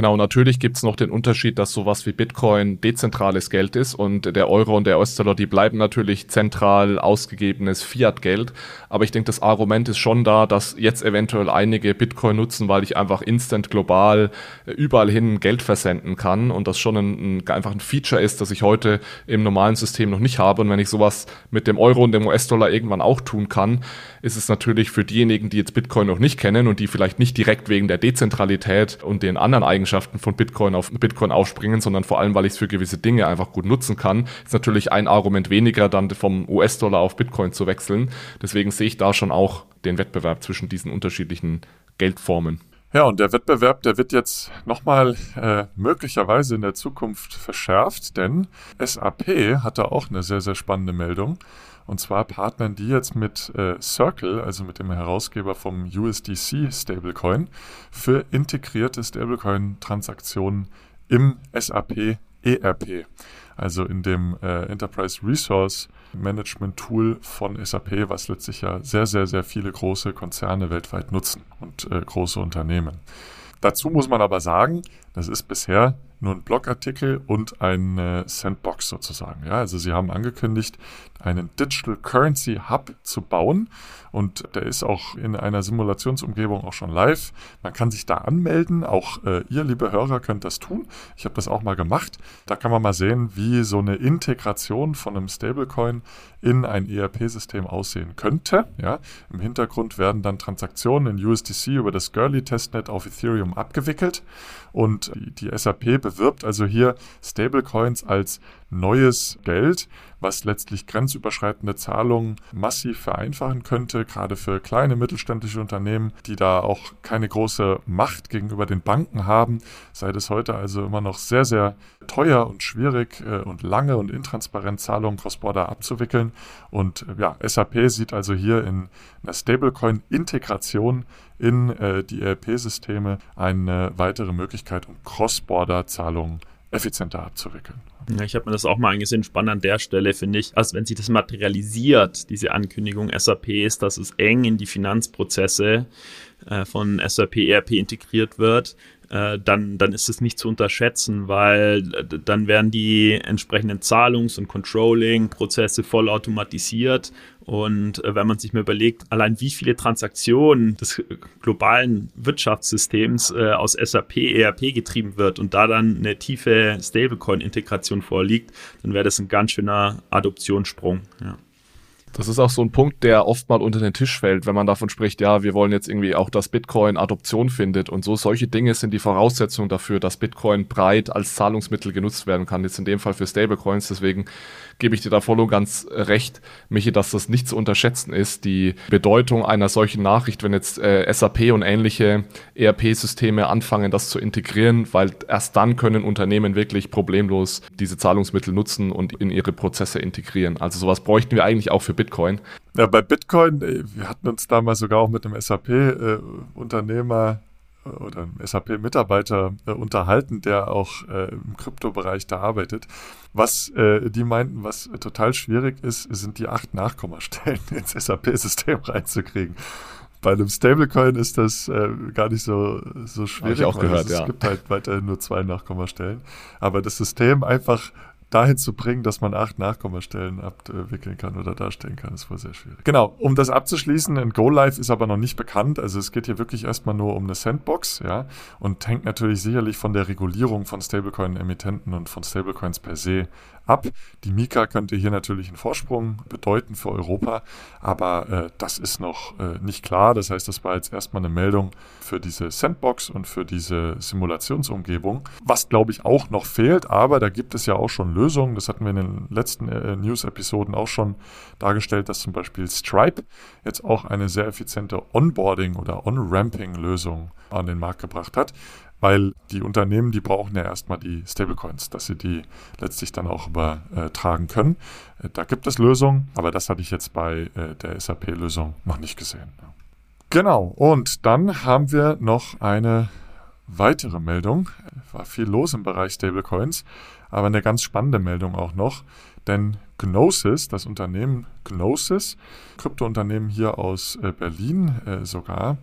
Genau, natürlich gibt es noch den Unterschied, dass sowas wie Bitcoin dezentrales Geld ist und der Euro und der US-Dollar, die bleiben natürlich zentral ausgegebenes Fiat-Geld. Aber ich denke, das Argument ist schon da, dass jetzt eventuell einige Bitcoin nutzen, weil ich einfach instant global äh, überall hin Geld versenden kann und das schon ein, ein, einfach ein Feature ist, das ich heute im normalen System noch nicht habe. Und wenn ich sowas mit dem Euro und dem US-Dollar irgendwann auch tun kann, ist es natürlich für diejenigen, die jetzt Bitcoin noch nicht kennen und die vielleicht nicht direkt wegen der Dezentralität und den anderen Eigenschaften von Bitcoin auf Bitcoin aufspringen, sondern vor allem, weil ich es für gewisse Dinge einfach gut nutzen kann, ist natürlich ein Argument weniger, dann vom US-Dollar auf Bitcoin zu wechseln. Deswegen sehe ich da schon auch den Wettbewerb zwischen diesen unterschiedlichen Geldformen. Ja, und der Wettbewerb, der wird jetzt nochmal äh, möglicherweise in der Zukunft verschärft, denn SAP hatte auch eine sehr, sehr spannende Meldung. Und zwar partnern die jetzt mit äh, Circle, also mit dem Herausgeber vom USDC Stablecoin, für integrierte Stablecoin-Transaktionen im SAP ERP, also in dem äh, Enterprise Resource Management-Tool von SAP, was letztlich ja sehr, sehr, sehr viele große Konzerne weltweit nutzen und äh, große Unternehmen. Dazu muss man aber sagen, das ist bisher nur ein Blogartikel und eine Sandbox sozusagen. Ja, also sie haben angekündigt, einen Digital Currency Hub zu bauen und der ist auch in einer Simulationsumgebung auch schon live. Man kann sich da anmelden, auch äh, ihr, liebe Hörer, könnt das tun. Ich habe das auch mal gemacht. Da kann man mal sehen, wie so eine Integration von einem Stablecoin in ein ERP-System aussehen könnte. Ja, Im Hintergrund werden dann Transaktionen in USDC über das Gurley-Testnet auf Ethereum abgewickelt und die, die SAP bewirbt also hier Stablecoins als neues Geld, was letztlich grenzüberschreitende Zahlungen massiv vereinfachen könnte, gerade für kleine mittelständische Unternehmen, die da auch keine große Macht gegenüber den Banken haben, sei es heute also immer noch sehr, sehr teuer und schwierig äh, und lange und intransparent Zahlungen cross-border abzuwickeln. Und äh, ja, SAP sieht also hier in einer Stablecoin-Integration in äh, die ERP-Systeme eine weitere Möglichkeit, um Cross-Border-Zahlungen effizienter abzuwickeln. Ja, ich habe mir das auch mal angesehen. Spannend an der Stelle finde ich, als wenn sich das materialisiert, diese Ankündigung SAP ist, dass es eng in die Finanzprozesse äh, von SAP ERP integriert wird, äh, dann, dann ist es nicht zu unterschätzen, weil äh, dann werden die entsprechenden Zahlungs- und Controlling-Prozesse voll automatisiert. Und äh, wenn man sich mal überlegt, allein wie viele Transaktionen des globalen Wirtschaftssystems äh, aus SAP, ERP getrieben wird und da dann eine tiefe Stablecoin-Integration vorliegt, dann wäre das ein ganz schöner Adoptionssprung. Ja. Das ist auch so ein Punkt, der oft mal unter den Tisch fällt, wenn man davon spricht, ja, wir wollen jetzt irgendwie auch, dass Bitcoin Adoption findet und so. Solche Dinge sind die Voraussetzung dafür, dass Bitcoin breit als Zahlungsmittel genutzt werden kann. Jetzt in dem Fall für Stablecoins. Deswegen gebe ich dir da voll und ganz recht, Michi, dass das nicht zu unterschätzen ist. Die Bedeutung einer solchen Nachricht, wenn jetzt äh, SAP und ähnliche ERP-Systeme anfangen, das zu integrieren, weil erst dann können Unternehmen wirklich problemlos diese Zahlungsmittel nutzen und in ihre Prozesse integrieren. Also sowas bräuchten wir eigentlich auch für Bitcoin. Ja, bei Bitcoin, äh, wir hatten uns damals sogar auch mit einem SAP-Unternehmer äh, oder einem SAP-Mitarbeiter äh, unterhalten, der auch äh, im Kryptobereich da arbeitet. Was äh, die meinten, was total schwierig ist, sind die acht Nachkommastellen ins SAP-System reinzukriegen. Bei einem Stablecoin ist das äh, gar nicht so, so schwierig. Hab ich auch gehört, es, ja. es gibt halt weiterhin nur zwei Nachkommastellen. Aber das System einfach dahin zu bringen, dass man acht Nachkommastellen abwickeln kann oder darstellen kann, ist wohl sehr schwierig. Genau, um das abzuschließen, ein Go-Live ist aber noch nicht bekannt. Also es geht hier wirklich erstmal nur um eine Sandbox, ja, und hängt natürlich sicherlich von der Regulierung von Stablecoin-Emittenten und von Stablecoins per se ab. Die Mika könnte hier natürlich einen Vorsprung bedeuten für Europa, aber äh, das ist noch äh, nicht klar. Das heißt, das war jetzt erstmal eine Meldung für diese Sandbox und für diese Simulationsumgebung. Was, glaube ich, auch noch fehlt, aber da gibt es ja auch schon Lösungen. Das hatten wir in den letzten äh, News-Episoden auch schon dargestellt, dass zum Beispiel Stripe jetzt auch eine sehr effiziente Onboarding- oder On-Ramping-Lösung an den Markt gebracht hat weil die Unternehmen, die brauchen ja erstmal die Stablecoins, dass sie die letztlich dann auch übertragen können. Äh, da gibt es Lösungen, aber das hatte ich jetzt bei äh, der SAP-Lösung noch nicht gesehen. Genau, und dann haben wir noch eine weitere Meldung. War viel los im Bereich Stablecoins, aber eine ganz spannende Meldung auch noch, denn Gnosis, das Unternehmen Gnosis, Kryptounternehmen hier aus äh, Berlin sogar,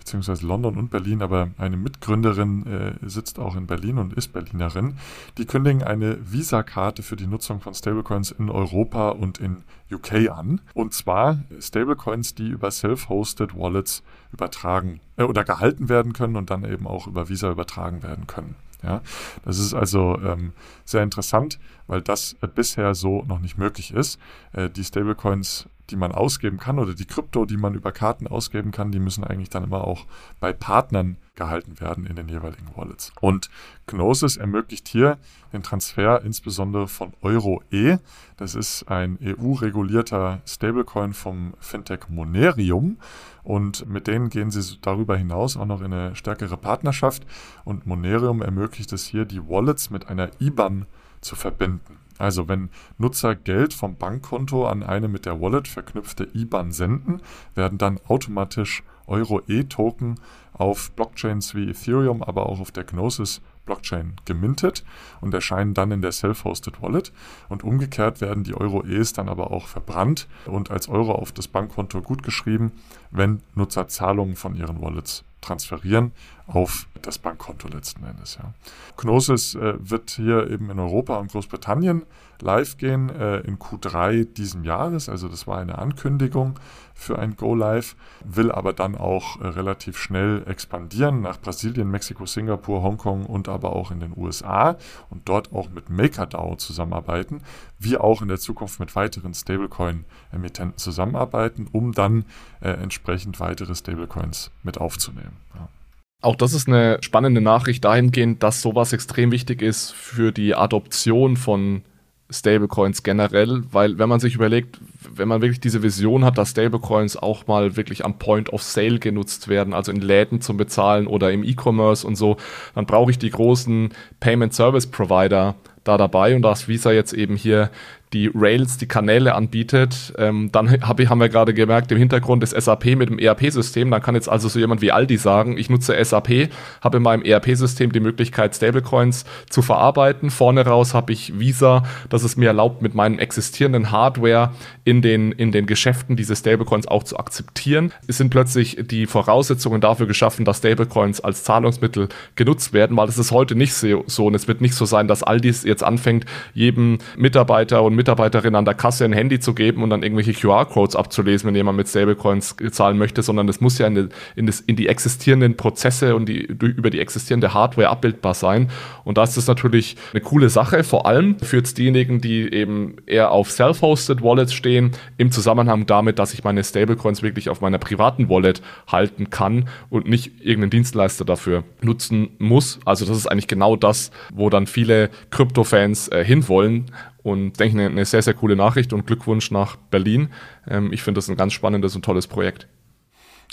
beziehungsweise London und Berlin, aber eine Mitgründerin äh, sitzt auch in Berlin und ist Berlinerin. Die kündigen eine Visa-Karte für die Nutzung von Stablecoins in Europa und in UK an. Und zwar Stablecoins, die über Self-Hosted Wallets übertragen äh, oder gehalten werden können und dann eben auch über Visa übertragen werden können. Ja, das ist also ähm, sehr interessant, weil das äh, bisher so noch nicht möglich ist. Äh, die Stablecoins die man ausgeben kann oder die Krypto, die man über Karten ausgeben kann, die müssen eigentlich dann immer auch bei Partnern gehalten werden in den jeweiligen Wallets. Und Gnosis ermöglicht hier den Transfer insbesondere von Euro-E. Das ist ein EU-regulierter Stablecoin vom Fintech Monerium. Und mit denen gehen sie darüber hinaus auch noch in eine stärkere Partnerschaft. Und Monerium ermöglicht es hier, die Wallets mit einer IBAN zu verbinden. Also wenn Nutzer Geld vom Bankkonto an eine mit der Wallet verknüpfte IBAN senden, werden dann automatisch Euro-E-Token auf Blockchains wie Ethereum, aber auch auf der Gnosis Blockchain gemintet und erscheinen dann in der Self-Hosted Wallet. Und umgekehrt werden die Euro-E's dann aber auch verbrannt und als Euro auf das Bankkonto gutgeschrieben, wenn Nutzer Zahlungen von ihren Wallets transferieren auf das Bankkonto letzten Endes. Ja. Gnosis äh, wird hier eben in Europa und Großbritannien live gehen äh, in Q3 diesen Jahres. Also das war eine Ankündigung für ein Go Live, will aber dann auch äh, relativ schnell expandieren nach Brasilien, Mexiko, Singapur, Hongkong und aber auch in den USA und dort auch mit MakerDAO zusammenarbeiten, wie auch in der Zukunft mit weiteren Stablecoin-Emittenten zusammenarbeiten, um dann äh, entsprechend weitere Stablecoins mit aufzunehmen. Ja. Auch das ist eine spannende Nachricht dahingehend, dass sowas extrem wichtig ist für die Adoption von Stablecoins generell, weil wenn man sich überlegt, wenn man wirklich diese Vision hat, dass Stablecoins auch mal wirklich am Point of Sale genutzt werden, also in Läden zum Bezahlen oder im E-Commerce und so, dann brauche ich die großen Payment Service Provider da dabei. Und dass Visa jetzt eben hier die Rails, die Kanäle anbietet. Ähm, dann hab ich, haben wir gerade gemerkt, im Hintergrund ist SAP mit dem ERP-System. Dann kann jetzt also so jemand wie Aldi sagen, ich nutze SAP, habe in meinem ERP-System die Möglichkeit, Stablecoins zu verarbeiten. Vorne raus habe ich Visa, das es mir erlaubt, mit meinem existierenden Hardware in den, in den Geschäften diese Stablecoins auch zu akzeptieren. Es sind plötzlich die Voraussetzungen dafür geschaffen, dass Stablecoins als Zahlungsmittel genutzt werden, weil es ist heute nicht so und es wird nicht so sein, dass Aldi jetzt anfängt, jedem Mitarbeiter und Mitarbeiterin an der Kasse ein Handy zu geben und dann irgendwelche QR-Codes abzulesen, wenn jemand mit Stablecoins zahlen möchte, sondern es muss ja in die, in, das, in die existierenden Prozesse und die, über die existierende Hardware abbildbar sein. Und da ist das natürlich eine coole Sache, vor allem für jetzt diejenigen, die eben eher auf Self-Hosted Wallets stehen, im Zusammenhang damit, dass ich meine Stablecoins wirklich auf meiner privaten Wallet halten kann und nicht irgendeinen Dienstleister dafür nutzen muss. Also das ist eigentlich genau das, wo dann viele Krypto-Fans äh, hinwollen. Und denke, eine, eine sehr, sehr coole Nachricht und Glückwunsch nach Berlin. Ähm, ich finde das ein ganz spannendes und tolles Projekt.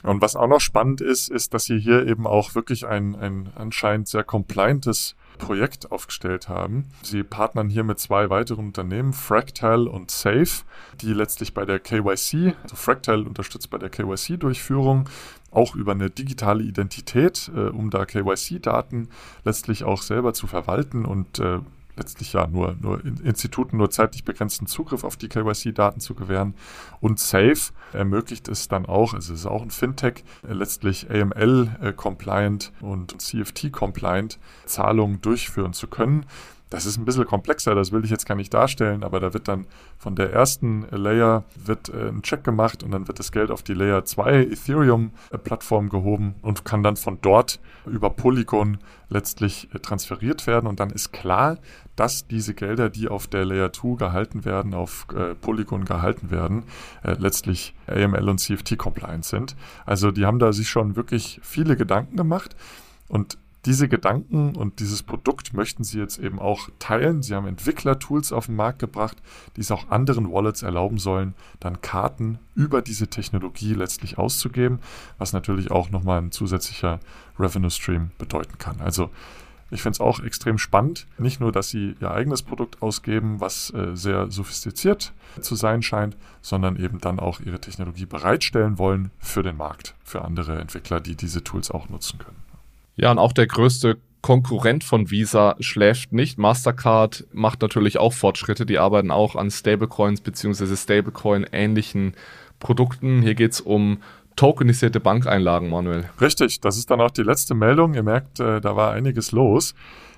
Und was auch noch spannend ist, ist, dass sie hier eben auch wirklich ein, ein anscheinend sehr compliantes Projekt aufgestellt haben. Sie partnern hier mit zwei weiteren Unternehmen, Fractal und Safe, die letztlich bei der KYC, also Fractal unterstützt bei der KYC-Durchführung, auch über eine digitale Identität, äh, um da KYC-Daten letztlich auch selber zu verwalten und äh, letztlich ja nur, nur Instituten nur zeitlich begrenzten Zugriff auf die KYC-Daten zu gewähren. Und Safe ermöglicht es dann auch, also es ist auch ein Fintech, äh, letztlich AML-compliant äh, und CFT-compliant Zahlungen durchführen zu können. Das ist ein bisschen komplexer, das will ich jetzt gar nicht darstellen, aber da wird dann von der ersten Layer wird äh, ein Check gemacht und dann wird das Geld auf die Layer 2 Ethereum Plattform gehoben und kann dann von dort über Polygon letztlich äh, transferiert werden und dann ist klar, dass diese Gelder, die auf der Layer 2 gehalten werden, auf äh, Polygon gehalten werden, äh, letztlich AML und CFT compliant sind. Also die haben da sich schon wirklich viele Gedanken gemacht und diese Gedanken und dieses Produkt möchten sie jetzt eben auch teilen. Sie haben Entwicklertools auf den Markt gebracht, die es auch anderen Wallets erlauben sollen, dann Karten über diese Technologie letztlich auszugeben, was natürlich auch nochmal ein zusätzlicher Revenue Stream bedeuten kann. Also ich finde es auch extrem spannend. Nicht nur, dass sie ihr eigenes Produkt ausgeben, was äh, sehr sophistiziert zu sein scheint, sondern eben dann auch ihre Technologie bereitstellen wollen für den Markt, für andere Entwickler, die diese Tools auch nutzen können. Ja, und auch der größte Konkurrent von Visa schläft nicht. Mastercard macht natürlich auch Fortschritte. Die arbeiten auch an Stablecoins bzw. Stablecoin-ähnlichen Produkten. Hier geht es um tokenisierte Bankeinlagen, Manuel. Richtig, das ist dann auch die letzte Meldung. Ihr merkt, äh, da war einiges los.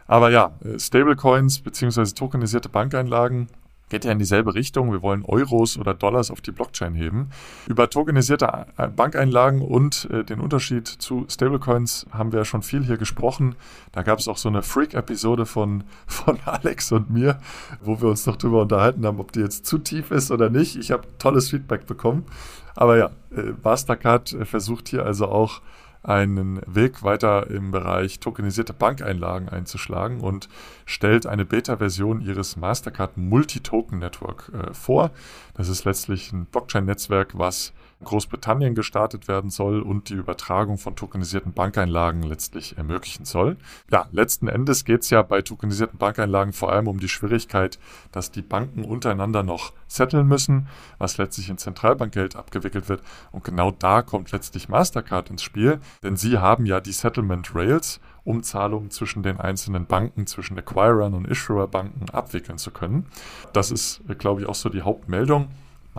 Aber ja, äh, Stablecoins bzw. tokenisierte Bankeinlagen geht ja in dieselbe Richtung. Wir wollen Euros oder Dollars auf die Blockchain heben. Über tokenisierte Bankeinlagen und äh, den Unterschied zu Stablecoins haben wir ja schon viel hier gesprochen. Da gab es auch so eine Freak-Episode von, von Alex und mir, wo wir uns noch drüber unterhalten haben, ob die jetzt zu tief ist oder nicht. Ich habe tolles Feedback bekommen. Aber ja, äh, Mastercard äh, versucht hier also auch einen Weg weiter im Bereich tokenisierte Bankeinlagen einzuschlagen und stellt eine Beta-Version ihres Mastercard Multi-Token Network äh, vor. Das ist letztlich ein Blockchain-Netzwerk, was Großbritannien gestartet werden soll und die Übertragung von tokenisierten Bankeinlagen letztlich ermöglichen soll. Ja, letzten Endes geht es ja bei tokenisierten Bankeinlagen vor allem um die Schwierigkeit, dass die Banken untereinander noch setteln müssen, was letztlich in Zentralbankgeld abgewickelt wird. Und genau da kommt letztlich Mastercard ins Spiel, denn sie haben ja die Settlement Rails um Zahlungen zwischen den einzelnen Banken, zwischen Acquirern und Issuer-Banken abwickeln zu können. Das ist, glaube ich, auch so die Hauptmeldung.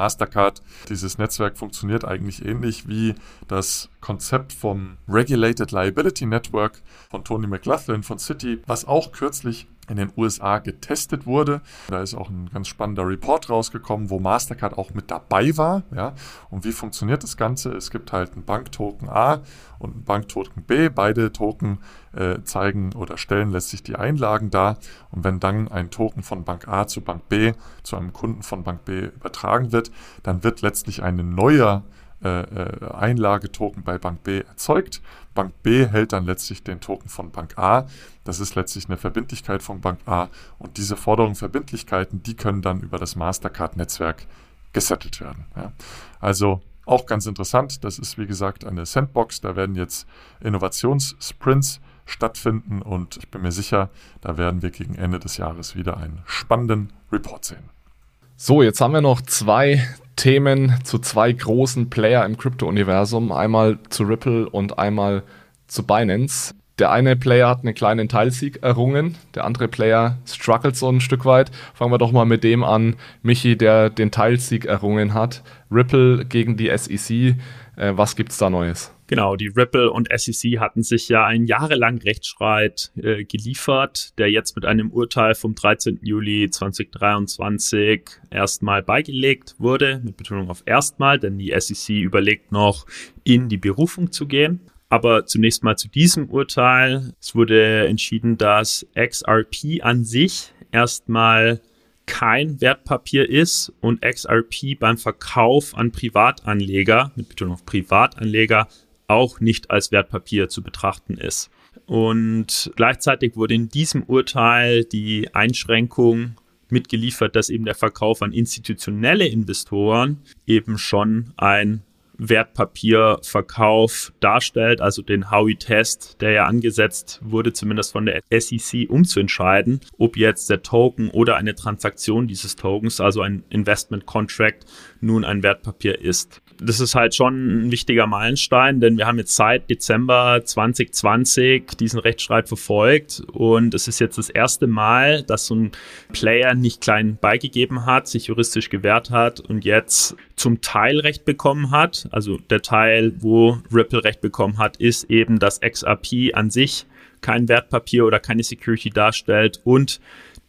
Mastercard, dieses Netzwerk funktioniert eigentlich ähnlich wie das Konzept vom Regulated Liability Network von Tony McLaughlin von Citi, was auch kürzlich in den USA getestet wurde. Da ist auch ein ganz spannender Report rausgekommen, wo Mastercard auch mit dabei war. Ja. Und wie funktioniert das Ganze? Es gibt halt einen Banktoken A und einen Banktoken B. Beide Token äh, zeigen oder stellen letztlich die Einlagen dar. Und wenn dann ein Token von Bank A zu Bank B zu einem Kunden von Bank B übertragen wird, dann wird letztlich ein neuer Einlagetoken bei Bank B erzeugt. Bank B hält dann letztlich den Token von Bank A. Das ist letztlich eine Verbindlichkeit von Bank A. Und diese Forderungen, Verbindlichkeiten, die können dann über das Mastercard-Netzwerk gesettelt werden. Ja. Also auch ganz interessant. Das ist wie gesagt eine Sandbox. Da werden jetzt Innovationssprints stattfinden und ich bin mir sicher, da werden wir gegen Ende des Jahres wieder einen spannenden Report sehen. So, jetzt haben wir noch zwei Themen zu zwei großen Player im Krypto-Universum. Einmal zu Ripple und einmal zu Binance. Der eine Player hat einen kleinen Teilsieg errungen, der andere Player struggelt so ein Stück weit. Fangen wir doch mal mit dem an, Michi, der den Teilsieg errungen hat. Ripple gegen die SEC. Äh, was gibt's da Neues? Genau, die Ripple und SEC hatten sich ja einen jahrelang Rechtsstreit äh, geliefert, der jetzt mit einem Urteil vom 13. Juli 2023 erstmal beigelegt wurde, mit Betonung auf erstmal, denn die SEC überlegt noch, in die Berufung zu gehen. Aber zunächst mal zu diesem Urteil. Es wurde entschieden, dass XRP an sich erstmal kein Wertpapier ist und XRP beim Verkauf an Privatanleger, mit Betonung auf Privatanleger, auch nicht als Wertpapier zu betrachten ist. Und gleichzeitig wurde in diesem Urteil die Einschränkung mitgeliefert, dass eben der Verkauf an institutionelle Investoren eben schon ein Wertpapierverkauf darstellt, also den Howey-Test, der ja angesetzt wurde, zumindest von der SEC, um zu entscheiden, ob jetzt der Token oder eine Transaktion dieses Tokens, also ein Investment Contract, nun ein Wertpapier ist das ist halt schon ein wichtiger Meilenstein, denn wir haben jetzt seit Dezember 2020 diesen Rechtsstreit verfolgt und es ist jetzt das erste Mal, dass so ein Player nicht klein beigegeben hat, sich juristisch gewehrt hat und jetzt zum Teil Recht bekommen hat. Also der Teil, wo Ripple Recht bekommen hat, ist eben, dass XRP an sich kein Wertpapier oder keine Security darstellt und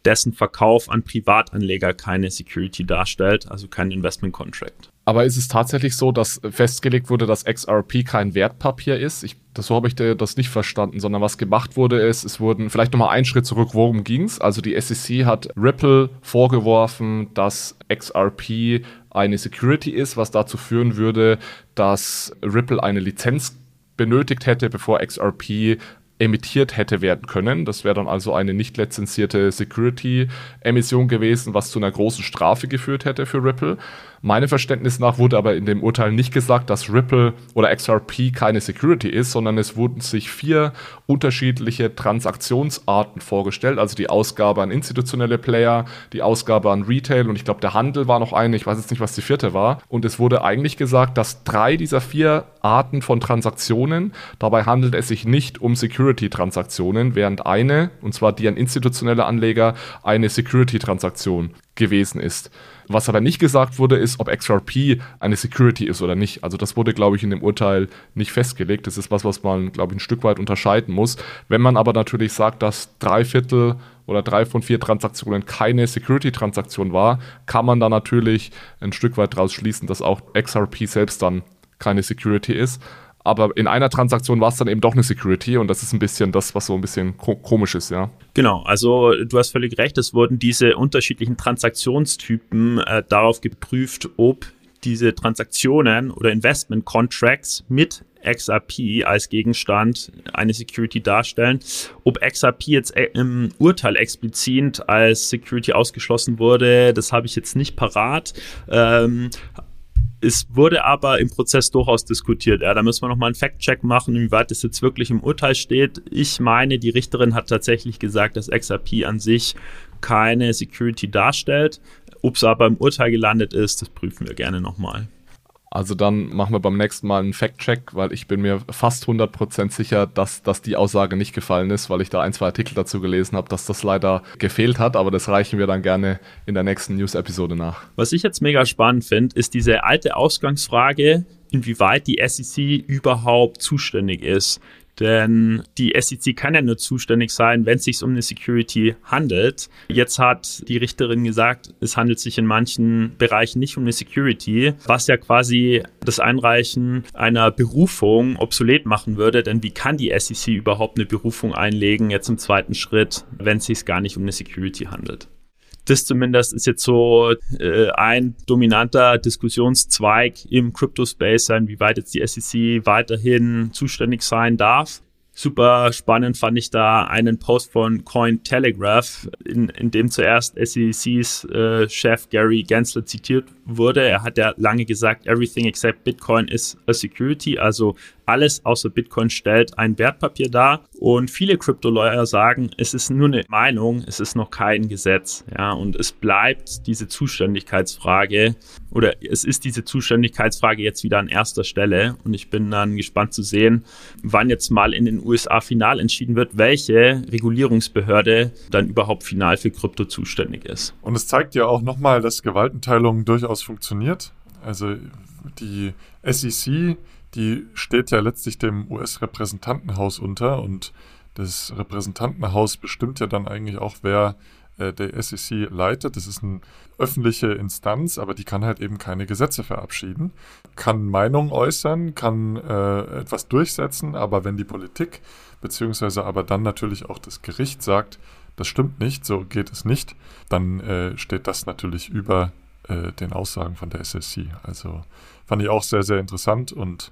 dessen Verkauf an Privatanleger keine Security darstellt, also kein Investment Contract. Aber ist es tatsächlich so, dass festgelegt wurde, dass XRP kein Wertpapier ist? Ich, das, so habe ich das nicht verstanden, sondern was gemacht wurde ist, es wurden vielleicht nochmal einen Schritt zurück, worum ging es? Also die SEC hat Ripple vorgeworfen, dass XRP eine Security ist, was dazu führen würde, dass Ripple eine Lizenz benötigt hätte, bevor XRP emittiert hätte werden können. Das wäre dann also eine nicht lizenzierte Security-Emission gewesen, was zu einer großen Strafe geführt hätte für Ripple. Meinem Verständnis nach wurde aber in dem Urteil nicht gesagt, dass Ripple oder XRP keine Security ist, sondern es wurden sich vier unterschiedliche Transaktionsarten vorgestellt, also die Ausgabe an institutionelle Player, die Ausgabe an Retail und ich glaube der Handel war noch eine, ich weiß jetzt nicht, was die vierte war. Und es wurde eigentlich gesagt, dass drei dieser vier Arten von Transaktionen, dabei handelt es sich nicht um Security-Transaktionen, während eine, und zwar die an institutionelle Anleger, eine Security-Transaktion gewesen ist. Was aber nicht gesagt wurde, ist, ob XRP eine Security ist oder nicht. Also das wurde, glaube ich, in dem Urteil nicht festgelegt. Das ist was, was man, glaube ich, ein Stück weit unterscheiden muss. Wenn man aber natürlich sagt, dass drei Viertel oder drei von vier Transaktionen keine Security-Transaktion war, kann man da natürlich ein Stück weit daraus schließen, dass auch XRP selbst dann keine Security ist. Aber in einer Transaktion war es dann eben doch eine Security und das ist ein bisschen das, was so ein bisschen komisch ist, ja. Genau, also du hast völlig recht, es wurden diese unterschiedlichen Transaktionstypen äh, darauf geprüft, ob diese Transaktionen oder Investment Contracts mit XRP als Gegenstand eine Security darstellen. Ob XRP jetzt äh, im Urteil explizit als Security ausgeschlossen wurde, das habe ich jetzt nicht parat. Ähm, Es wurde aber im Prozess durchaus diskutiert. Ja, da müssen wir nochmal einen Fact-Check machen, inwieweit das jetzt wirklich im Urteil steht. Ich meine, die Richterin hat tatsächlich gesagt, dass XRP an sich keine Security darstellt. Ob es aber im Urteil gelandet ist, das prüfen wir gerne nochmal. Also dann machen wir beim nächsten Mal einen Fact-Check, weil ich bin mir fast 100% sicher, dass, dass die Aussage nicht gefallen ist, weil ich da ein, zwei Artikel dazu gelesen habe, dass das leider gefehlt hat, aber das reichen wir dann gerne in der nächsten News-Episode nach. Was ich jetzt mega spannend finde, ist diese alte Ausgangsfrage, inwieweit die SEC überhaupt zuständig ist. Denn die SEC kann ja nur zuständig sein, wenn es sich um eine Security handelt. Jetzt hat die Richterin gesagt, es handelt sich in manchen Bereichen nicht um eine Security, was ja quasi das Einreichen einer Berufung obsolet machen würde. Denn wie kann die SEC überhaupt eine Berufung einlegen, jetzt im zweiten Schritt, wenn es sich gar nicht um eine Security handelt? Das zumindest ist jetzt so äh, ein dominanter Diskussionszweig im Crypto-Space sein, wie weit jetzt die SEC weiterhin zuständig sein darf. Super spannend fand ich da einen Post von Cointelegraph, in, in dem zuerst SECs äh, Chef Gary Gensler zitiert wurde. Er hat ja lange gesagt, everything except Bitcoin is a security, also alles außer Bitcoin stellt ein Wertpapier dar. Und viele Crypto-Lawyer sagen, es ist nur eine Meinung, es ist noch kein Gesetz. Ja, und es bleibt diese Zuständigkeitsfrage oder es ist diese Zuständigkeitsfrage jetzt wieder an erster Stelle. Und ich bin dann gespannt zu sehen, wann jetzt mal in den USA final entschieden wird, welche Regulierungsbehörde dann überhaupt final für Krypto zuständig ist. Und es zeigt ja auch nochmal, dass Gewaltenteilung durchaus funktioniert. Also die SEC die steht ja letztlich dem US-Repräsentantenhaus unter und das Repräsentantenhaus bestimmt ja dann eigentlich auch, wer äh, der SEC leitet. Das ist eine öffentliche Instanz, aber die kann halt eben keine Gesetze verabschieden, kann Meinungen äußern, kann äh, etwas durchsetzen, aber wenn die Politik beziehungsweise aber dann natürlich auch das Gericht sagt, das stimmt nicht, so geht es nicht, dann äh, steht das natürlich über äh, den Aussagen von der SEC. Also fand ich auch sehr, sehr interessant und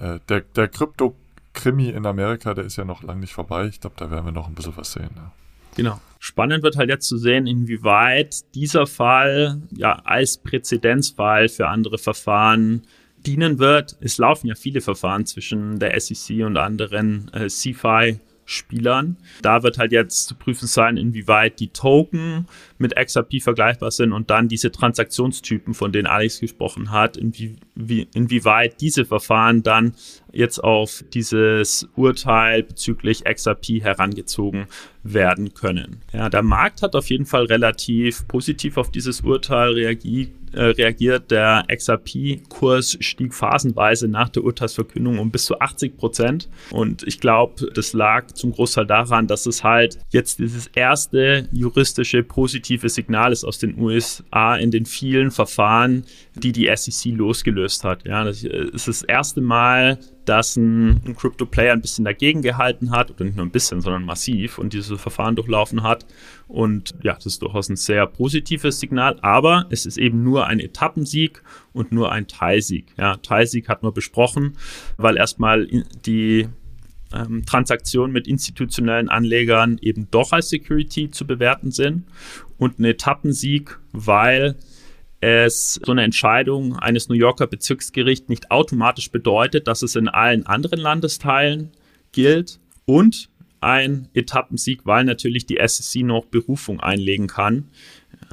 äh, der, der Krypto-Krimi in Amerika, der ist ja noch lange nicht vorbei. Ich glaube, da werden wir noch ein bisschen was sehen. Ja. Genau. Spannend wird halt jetzt zu sehen, inwieweit dieser Fall ja als Präzedenzfall für andere Verfahren dienen wird. Es laufen ja viele Verfahren zwischen der SEC und anderen äh, CFI Spielern. Da wird halt jetzt zu prüfen sein, inwieweit die Token mit XRP vergleichbar sind und dann diese Transaktionstypen, von denen Alex gesprochen hat, inwie, wie, inwieweit diese Verfahren dann jetzt auf dieses Urteil bezüglich XRP herangezogen werden können. Ja, der Markt hat auf jeden Fall relativ positiv auf dieses Urteil reagiert äh, reagiert. Der XRP-Kurs stieg phasenweise nach der Urteilsverkündung um bis zu 80 Prozent. Und ich glaube, das lag zum Großteil daran, dass es halt jetzt dieses erste juristische positive Signal ist aus den USA in den vielen Verfahren, die die SEC losgelöst hat. Ja, das ist das erste Mal, dass ein, ein Crypto-Player ein bisschen dagegen gehalten hat, oder nicht nur ein bisschen, sondern massiv und diese Verfahren durchlaufen hat. Und ja, das ist durchaus ein sehr positives Signal, aber es ist eben nur ein Etappensieg und nur ein Teilsieg. Ja, Teilsieg hat man besprochen, weil erstmal die ähm, Transaktionen mit institutionellen Anlegern eben doch als Security zu bewerten sind und ein Etappensieg, weil es so eine Entscheidung eines New Yorker Bezirksgerichts nicht automatisch bedeutet, dass es in allen anderen Landesteilen gilt und ein Etappensieg, weil natürlich die SEC noch Berufung einlegen kann.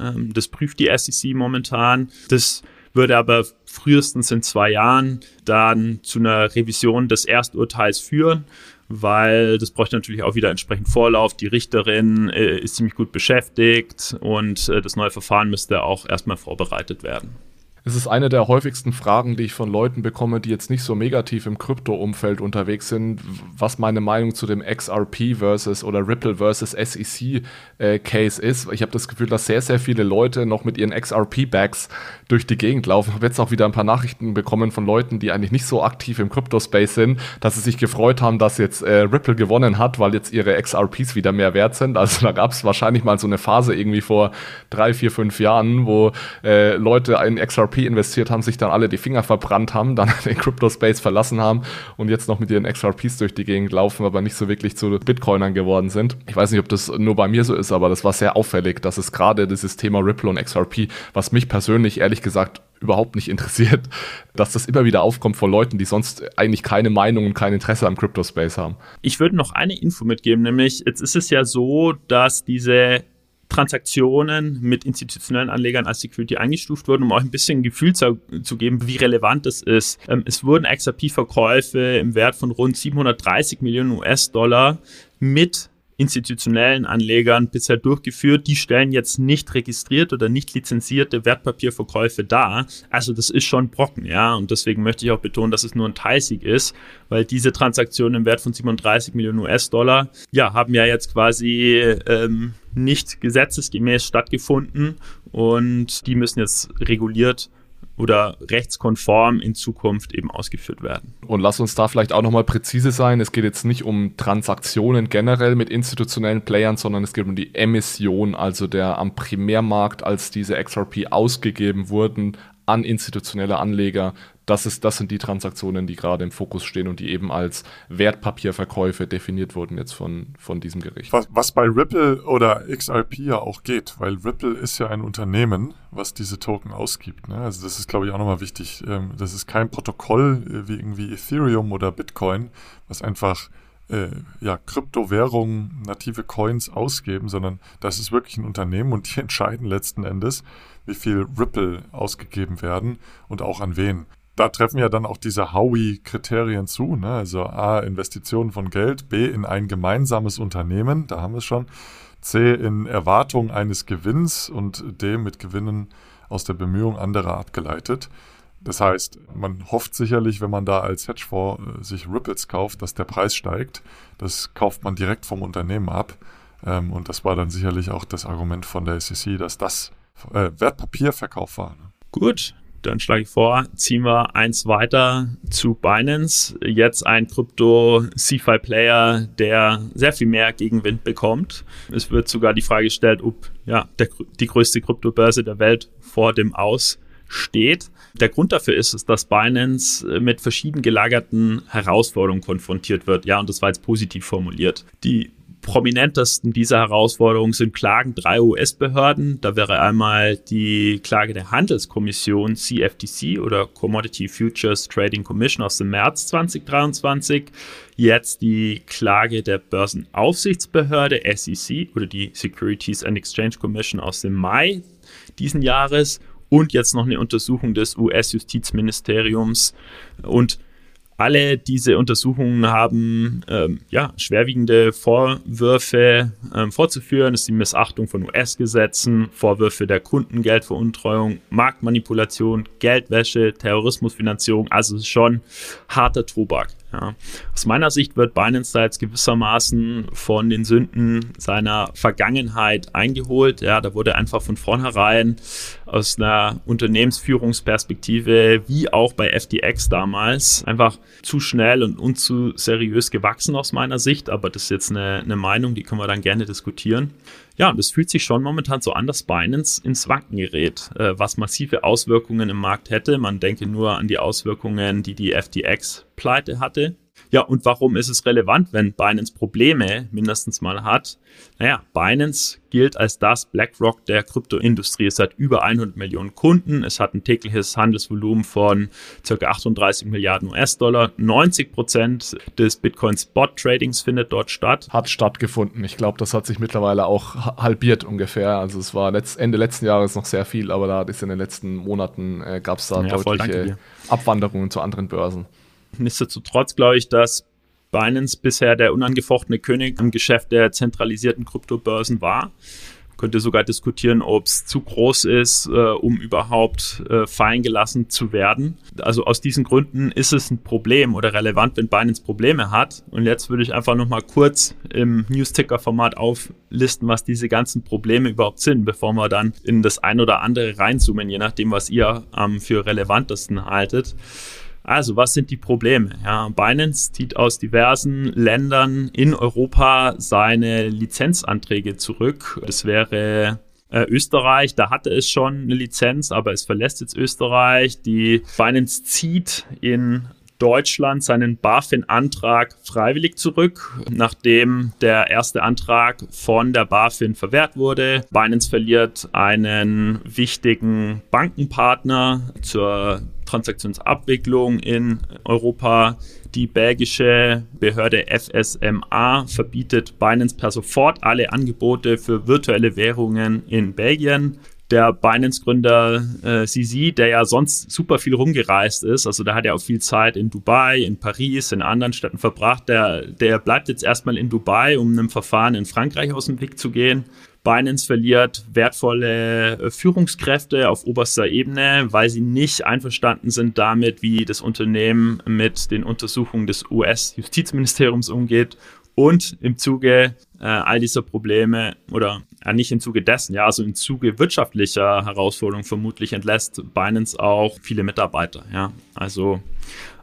Ähm, das prüft die SEC momentan. Das würde aber frühestens in zwei Jahren dann zu einer Revision des Ersturteils führen weil das bräuchte natürlich auch wieder entsprechend Vorlauf. Die Richterin äh, ist ziemlich gut beschäftigt und äh, das neue Verfahren müsste auch erstmal vorbereitet werden. Es ist eine der häufigsten Fragen, die ich von Leuten bekomme, die jetzt nicht so negativ im Krypto-Umfeld unterwegs sind, was meine Meinung zu dem XRP versus oder Ripple versus SEC äh, Case ist. Ich habe das Gefühl, dass sehr, sehr viele Leute noch mit ihren XRP-Bags durch die Gegend laufen. Ich habe jetzt auch wieder ein paar Nachrichten bekommen von Leuten, die eigentlich nicht so aktiv im Krypto-Space sind, dass sie sich gefreut haben, dass jetzt äh, Ripple gewonnen hat, weil jetzt ihre XRPs wieder mehr wert sind. Also da gab es wahrscheinlich mal so eine Phase irgendwie vor drei, vier, fünf Jahren, wo äh, Leute in XRP investiert haben, sich dann alle die Finger verbrannt haben, dann den Crypto-Space verlassen haben und jetzt noch mit ihren XRPs durch die Gegend laufen, aber nicht so wirklich zu Bitcoinern geworden sind. Ich weiß nicht, ob das nur bei mir so ist, aber das war sehr auffällig, dass es gerade dieses Thema Ripple und XRP, was mich persönlich ehrlich gesagt überhaupt nicht interessiert, dass das immer wieder aufkommt von Leuten, die sonst eigentlich keine Meinung und kein Interesse am Crypto-Space haben. Ich würde noch eine Info mitgeben, nämlich jetzt ist es ja so, dass diese Transaktionen mit institutionellen Anlegern als Security eingestuft wurden, um euch ein bisschen ein Gefühl zu, zu geben, wie relevant das ist. Ähm, es wurden XRP-Verkäufe im Wert von rund 730 Millionen US-Dollar mit institutionellen Anlegern bisher durchgeführt. Die stellen jetzt nicht registriert oder nicht lizenzierte Wertpapierverkäufe dar. Also das ist schon Brocken, ja. Und deswegen möchte ich auch betonen, dass es nur ein Teilsieg ist, weil diese Transaktionen im Wert von 37 Millionen US-Dollar, ja, haben ja jetzt quasi ähm, nicht gesetzesgemäß stattgefunden und die müssen jetzt reguliert oder rechtskonform in Zukunft eben ausgeführt werden. Und lass uns da vielleicht auch nochmal präzise sein. Es geht jetzt nicht um Transaktionen generell mit institutionellen Playern, sondern es geht um die Emission, also der am Primärmarkt, als diese XRP ausgegeben wurden, an institutionelle Anleger das, ist, das sind die Transaktionen, die gerade im Fokus stehen und die eben als Wertpapierverkäufe definiert wurden jetzt von, von diesem Gericht. Was, was bei Ripple oder XRP ja auch geht, weil Ripple ist ja ein Unternehmen, was diese Token ausgibt. Ne? Also das ist, glaube ich, auch nochmal wichtig. Ähm, das ist kein Protokoll äh, wie irgendwie Ethereum oder Bitcoin, was einfach äh, ja, Kryptowährungen, native Coins ausgeben, sondern das ist wirklich ein Unternehmen und die entscheiden letzten Endes, wie viel Ripple ausgegeben werden und auch an wen da treffen ja dann auch diese Howie-Kriterien zu. Ne? Also A, Investitionen von Geld, B, in ein gemeinsames Unternehmen, da haben wir es schon, C, in Erwartung eines Gewinns und D, mit Gewinnen aus der Bemühung anderer abgeleitet. Das heißt, man hofft sicherlich, wenn man da als Hedgefonds äh, sich Ripples kauft, dass der Preis steigt. Das kauft man direkt vom Unternehmen ab. Ähm, und das war dann sicherlich auch das Argument von der SEC, dass das äh, Wertpapierverkauf war. Ne? Gut, dann schlage ich vor, ziehen wir eins weiter zu Binance. Jetzt ein Krypto-CFI-Player, der sehr viel mehr Gegenwind bekommt. Es wird sogar die Frage gestellt, ob ja, der, die größte Kryptobörse der Welt vor dem Aus steht. Der Grund dafür ist, ist, dass Binance mit verschieden gelagerten Herausforderungen konfrontiert wird. Ja, und das war jetzt positiv formuliert. Die prominentesten dieser Herausforderungen sind Klagen drei US-Behörden. Da wäre einmal die Klage der Handelskommission CFTC oder Commodity Futures Trading Commission aus dem März 2023. Jetzt die Klage der Börsenaufsichtsbehörde SEC oder die Securities and Exchange Commission aus dem Mai diesen Jahres und jetzt noch eine Untersuchung des US-Justizministeriums und alle diese Untersuchungen haben ähm, ja, schwerwiegende Vorwürfe ähm, vorzuführen. Es ist die Missachtung von US-Gesetzen, Vorwürfe der Kundengeldveruntreuung, Marktmanipulation, Geldwäsche, Terrorismusfinanzierung. Also schon harter Tobak. Ja. Aus meiner Sicht wird Binance da jetzt gewissermaßen von den Sünden seiner Vergangenheit eingeholt. Ja, da wurde einfach von vornherein aus einer Unternehmensführungsperspektive, wie auch bei FTX damals, einfach zu schnell und unzu seriös gewachsen aus meiner Sicht. Aber das ist jetzt eine, eine Meinung, die können wir dann gerne diskutieren. Ja, und es fühlt sich schon momentan so an, dass Binance ins Wanken gerät, äh, was massive Auswirkungen im Markt hätte. Man denke nur an die Auswirkungen, die die FTX-Pleite hatte. Ja, und warum ist es relevant, wenn Binance Probleme mindestens mal hat? Naja, Binance gilt als das BlackRock der Kryptoindustrie. Es hat über 100 Millionen Kunden. Es hat ein tägliches Handelsvolumen von ca. 38 Milliarden US-Dollar. 90 Prozent des Bitcoin-Spot-Tradings findet dort statt. Hat stattgefunden. Ich glaube, das hat sich mittlerweile auch halbiert ungefähr. Also es war letzt, Ende letzten Jahres noch sehr viel, aber da ist in den letzten Monaten äh, gab es da ja, deutliche Abwanderungen zu anderen Börsen. Nichtsdestotrotz glaube ich, dass Binance bisher der unangefochtene König im Geschäft der zentralisierten Kryptobörsen war. Man könnte sogar diskutieren, ob es zu groß ist, äh, um überhaupt äh, fallen gelassen zu werden. Also aus diesen Gründen ist es ein Problem oder relevant, wenn Binance Probleme hat. Und jetzt würde ich einfach nochmal kurz im News-Ticker-Format auflisten, was diese ganzen Probleme überhaupt sind, bevor wir dann in das ein oder andere reinzoomen, je nachdem, was ihr ähm, für relevantesten haltet. Also, was sind die Probleme? Ja, Binance zieht aus diversen Ländern in Europa seine Lizenzanträge zurück. Das wäre äh, Österreich, da hatte es schon eine Lizenz, aber es verlässt jetzt Österreich. Die Binance zieht in Deutschland seinen BaFin-Antrag freiwillig zurück, nachdem der erste Antrag von der BaFin verwehrt wurde. Binance verliert einen wichtigen Bankenpartner zur Transaktionsabwicklung in Europa. Die belgische Behörde FSMA verbietet Binance per sofort alle Angebote für virtuelle Währungen in Belgien der Binance-Gründer äh, CZ, der ja sonst super viel rumgereist ist, also der hat ja auch viel Zeit in Dubai, in Paris, in anderen Städten verbracht, der, der bleibt jetzt erstmal in Dubai, um einem Verfahren in Frankreich aus dem Weg zu gehen. Binance verliert wertvolle äh, Führungskräfte auf oberster Ebene, weil sie nicht einverstanden sind damit, wie das Unternehmen mit den Untersuchungen des US-Justizministeriums umgeht und im Zuge äh, all dieser Probleme oder ja, nicht im Zuge dessen, ja, also im Zuge wirtschaftlicher Herausforderungen vermutlich entlässt Binance auch viele Mitarbeiter, ja. Also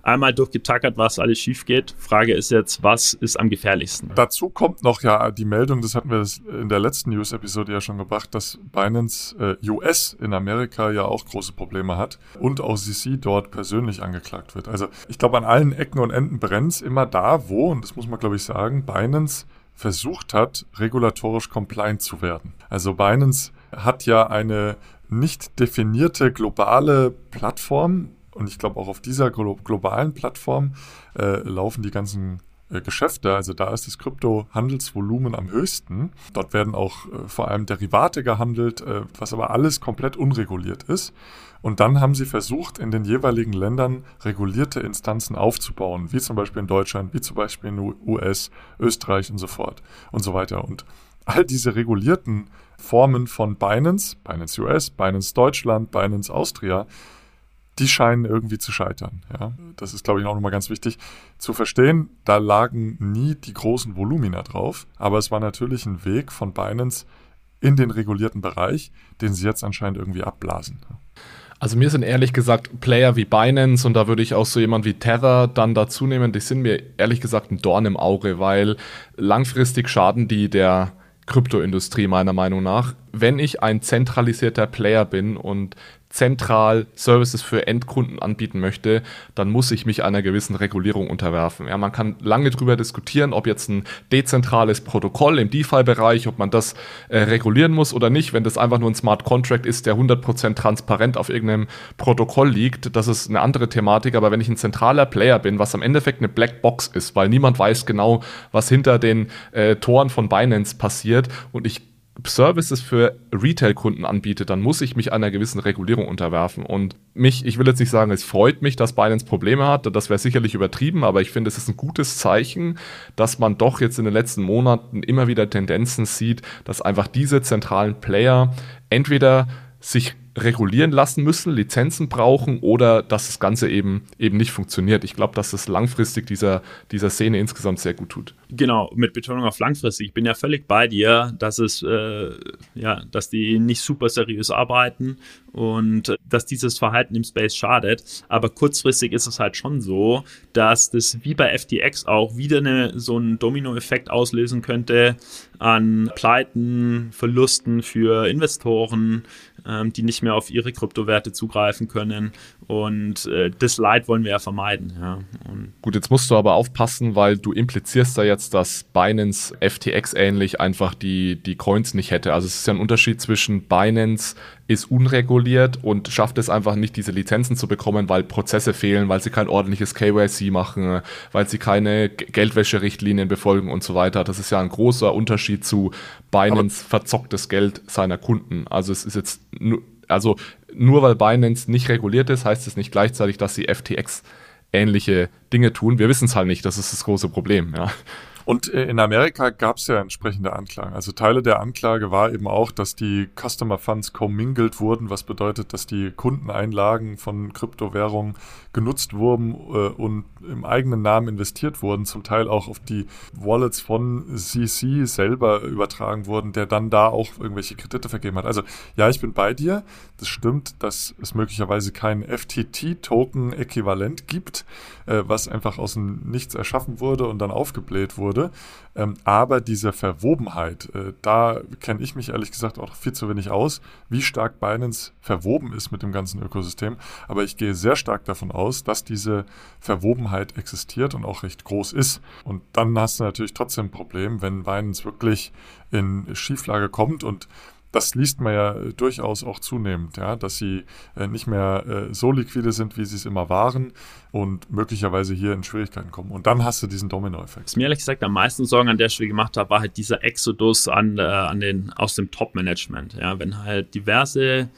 einmal durchgetackert, was alles schief geht. Frage ist jetzt, was ist am gefährlichsten? Dazu kommt noch ja die Meldung, das hatten wir in der letzten News-Episode ja schon gebracht, dass Binance äh, US in Amerika ja auch große Probleme hat und auch CC dort persönlich angeklagt wird. Also ich glaube, an allen Ecken und Enden brennt es immer da, wo, und das muss man glaube ich sagen, Binance versucht hat, regulatorisch compliant zu werden. Also Binance hat ja eine nicht definierte globale Plattform, und ich glaube, auch auf dieser glo globalen Plattform äh, laufen die ganzen äh, Geschäfte. Also da ist das Kryptohandelsvolumen am höchsten. Dort werden auch äh, vor allem Derivate gehandelt, äh, was aber alles komplett unreguliert ist. Und dann haben sie versucht, in den jeweiligen Ländern regulierte Instanzen aufzubauen, wie zum Beispiel in Deutschland, wie zum Beispiel in den US, Österreich und so fort und so weiter. Und all diese regulierten Formen von Binance, Binance US, Binance Deutschland, Binance Austria, die scheinen irgendwie zu scheitern. Ja? Das ist, glaube ich, auch nochmal ganz wichtig zu verstehen. Da lagen nie die großen Volumina drauf, aber es war natürlich ein Weg von Binance in den regulierten Bereich, den sie jetzt anscheinend irgendwie abblasen. Also mir sind ehrlich gesagt Player wie Binance und da würde ich auch so jemand wie Tether dann dazu nehmen, die sind mir ehrlich gesagt ein Dorn im Auge, weil langfristig schaden die der Kryptoindustrie meiner Meinung nach. Wenn ich ein zentralisierter Player bin und zentral Services für Endkunden anbieten möchte, dann muss ich mich einer gewissen Regulierung unterwerfen. Ja, man kann lange darüber diskutieren, ob jetzt ein dezentrales Protokoll im DeFi-Bereich, ob man das äh, regulieren muss oder nicht. Wenn das einfach nur ein Smart Contract ist, der 100% transparent auf irgendeinem Protokoll liegt, das ist eine andere Thematik. Aber wenn ich ein zentraler Player bin, was am Endeffekt eine Blackbox ist, weil niemand weiß genau, was hinter den äh, Toren von Binance passiert und ich Services für Retail-Kunden anbietet, dann muss ich mich einer gewissen Regulierung unterwerfen. Und mich, ich will jetzt nicht sagen, es freut mich, dass Binance Probleme hat, das wäre sicherlich übertrieben, aber ich finde, es ist ein gutes Zeichen, dass man doch jetzt in den letzten Monaten immer wieder Tendenzen sieht, dass einfach diese zentralen Player entweder sich regulieren lassen müssen, Lizenzen brauchen oder dass das Ganze eben, eben nicht funktioniert. Ich glaube, dass es langfristig dieser, dieser Szene insgesamt sehr gut tut. Genau, mit Betonung auf langfristig. Ich bin ja völlig bei dir, dass es, äh, ja, dass die nicht super seriös arbeiten und äh, dass dieses Verhalten im Space schadet. Aber kurzfristig ist es halt schon so, dass das wie bei FTX auch wieder eine, so einen Dominoeffekt auslösen könnte an Pleiten, Verlusten für Investoren, ähm, die nicht mehr auf ihre Kryptowerte zugreifen können. Und äh, das Leid wollen wir ja vermeiden. Ja. Gut, jetzt musst du aber aufpassen, weil du implizierst da jetzt, dass Binance FTX ähnlich einfach die, die Coins nicht hätte. Also es ist ja ein Unterschied zwischen Binance ist unreguliert und schafft es einfach nicht, diese Lizenzen zu bekommen, weil Prozesse fehlen, weil sie kein ordentliches KYC machen, weil sie keine Geldwäscherichtlinien befolgen und so weiter. Das ist ja ein großer Unterschied zu Binance Aber verzocktes Geld seiner Kunden. Also es ist jetzt nur, also nur weil Binance nicht reguliert ist, heißt es nicht gleichzeitig, dass sie FTX ähnliche Dinge tun. Wir wissen es halt nicht, das ist das große Problem, ja. Und äh, in Amerika gab es ja entsprechende Anklagen. Also Teile der Anklage war eben auch, dass die Customer Funds commingled wurden, was bedeutet, dass die Kundeneinlagen von Kryptowährungen genutzt wurden äh, und im eigenen Namen investiert wurden, zum Teil auch auf die Wallets von CC selber übertragen wurden, der dann da auch irgendwelche Kredite vergeben hat. Also ja, ich bin bei dir. Das stimmt, dass es möglicherweise kein FTT-Token-Äquivalent gibt, äh, was einfach aus dem Nichts erschaffen wurde und dann aufgebläht wurde würde. Ähm, aber diese Verwobenheit, äh, da kenne ich mich ehrlich gesagt auch viel zu wenig aus, wie stark Binance verwoben ist mit dem ganzen Ökosystem. Aber ich gehe sehr stark davon aus, dass diese Verwobenheit existiert und auch recht groß ist. Und dann hast du natürlich trotzdem ein Problem, wenn Binance wirklich in Schieflage kommt und das liest man ja äh, durchaus auch zunehmend, ja, dass sie äh, nicht mehr äh, so liquide sind, wie sie es immer waren und möglicherweise hier in Schwierigkeiten kommen. Und dann hast du diesen Dominoeffekt. Was mir ehrlich gesagt am meisten Sorgen an der Stelle gemacht hat, war halt dieser Exodus an, äh, an den, aus dem Top-Management. Ja, wenn halt diverse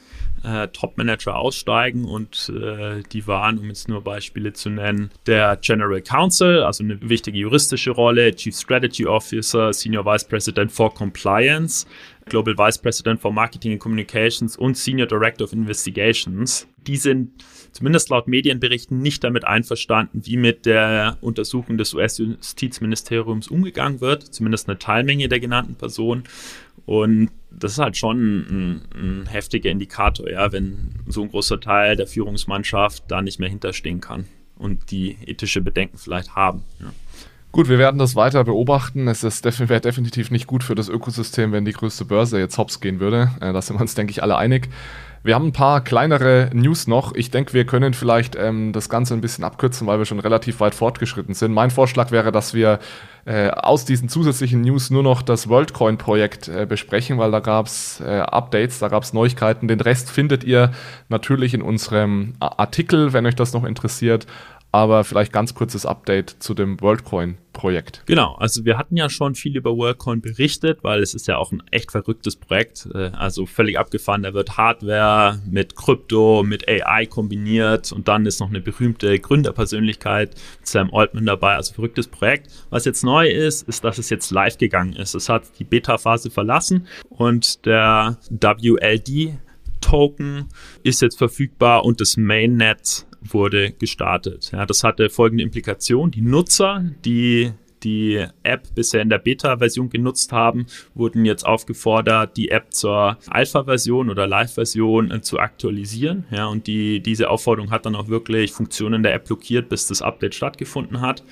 äh, Top-Manager aussteigen und äh, die waren, um jetzt nur Beispiele zu nennen, der General Counsel, also eine wichtige juristische Rolle, Chief Strategy Officer, Senior Vice President for Compliance, Global Vice President for Marketing and Communications und Senior Director of Investigations. Die sind zumindest laut Medienberichten nicht damit einverstanden, wie mit der Untersuchung des US-Justizministeriums umgegangen wird, zumindest eine Teilmenge der genannten Personen. Und das ist halt schon ein, ein, heftiger Indikator, ja, wenn so ein großer Teil der Führungsmannschaft da nicht mehr hinterstehen kann und die ethische Bedenken vielleicht haben. Ja. Gut, wir werden das weiter beobachten. Es def wäre definitiv nicht gut für das Ökosystem, wenn die größte Börse jetzt hops gehen würde. Äh, da sind wir uns, denke ich, alle einig. Wir haben ein paar kleinere News noch. Ich denke, wir können vielleicht ähm, das Ganze ein bisschen abkürzen, weil wir schon relativ weit fortgeschritten sind. Mein Vorschlag wäre, dass wir äh, aus diesen zusätzlichen News nur noch das WorldCoin-Projekt äh, besprechen, weil da gab es äh, Updates, da gab es Neuigkeiten. Den Rest findet ihr natürlich in unserem Artikel, wenn euch das noch interessiert aber vielleicht ganz kurzes Update zu dem WorldCoin-Projekt. Genau, also wir hatten ja schon viel über WorldCoin berichtet, weil es ist ja auch ein echt verrücktes Projekt, äh, also völlig abgefahren. Da wird Hardware mit Krypto, mit AI kombiniert und dann ist noch eine berühmte Gründerpersönlichkeit, Sam Altman dabei, also verrücktes Projekt. Was jetzt neu ist, ist, dass es jetzt live gegangen ist. Es hat die Beta-Phase verlassen und der WLD Token ist jetzt verfügbar und das Mainnet wurde gestartet. Ja, das hatte folgende Implikation. Die Nutzer, die die App bisher in der Beta-Version genutzt haben, wurden jetzt aufgefordert, die App zur Alpha-Version oder Live-Version äh, zu aktualisieren. Ja, und die, diese Aufforderung hat dann auch wirklich Funktionen der App blockiert, bis das Update stattgefunden hat.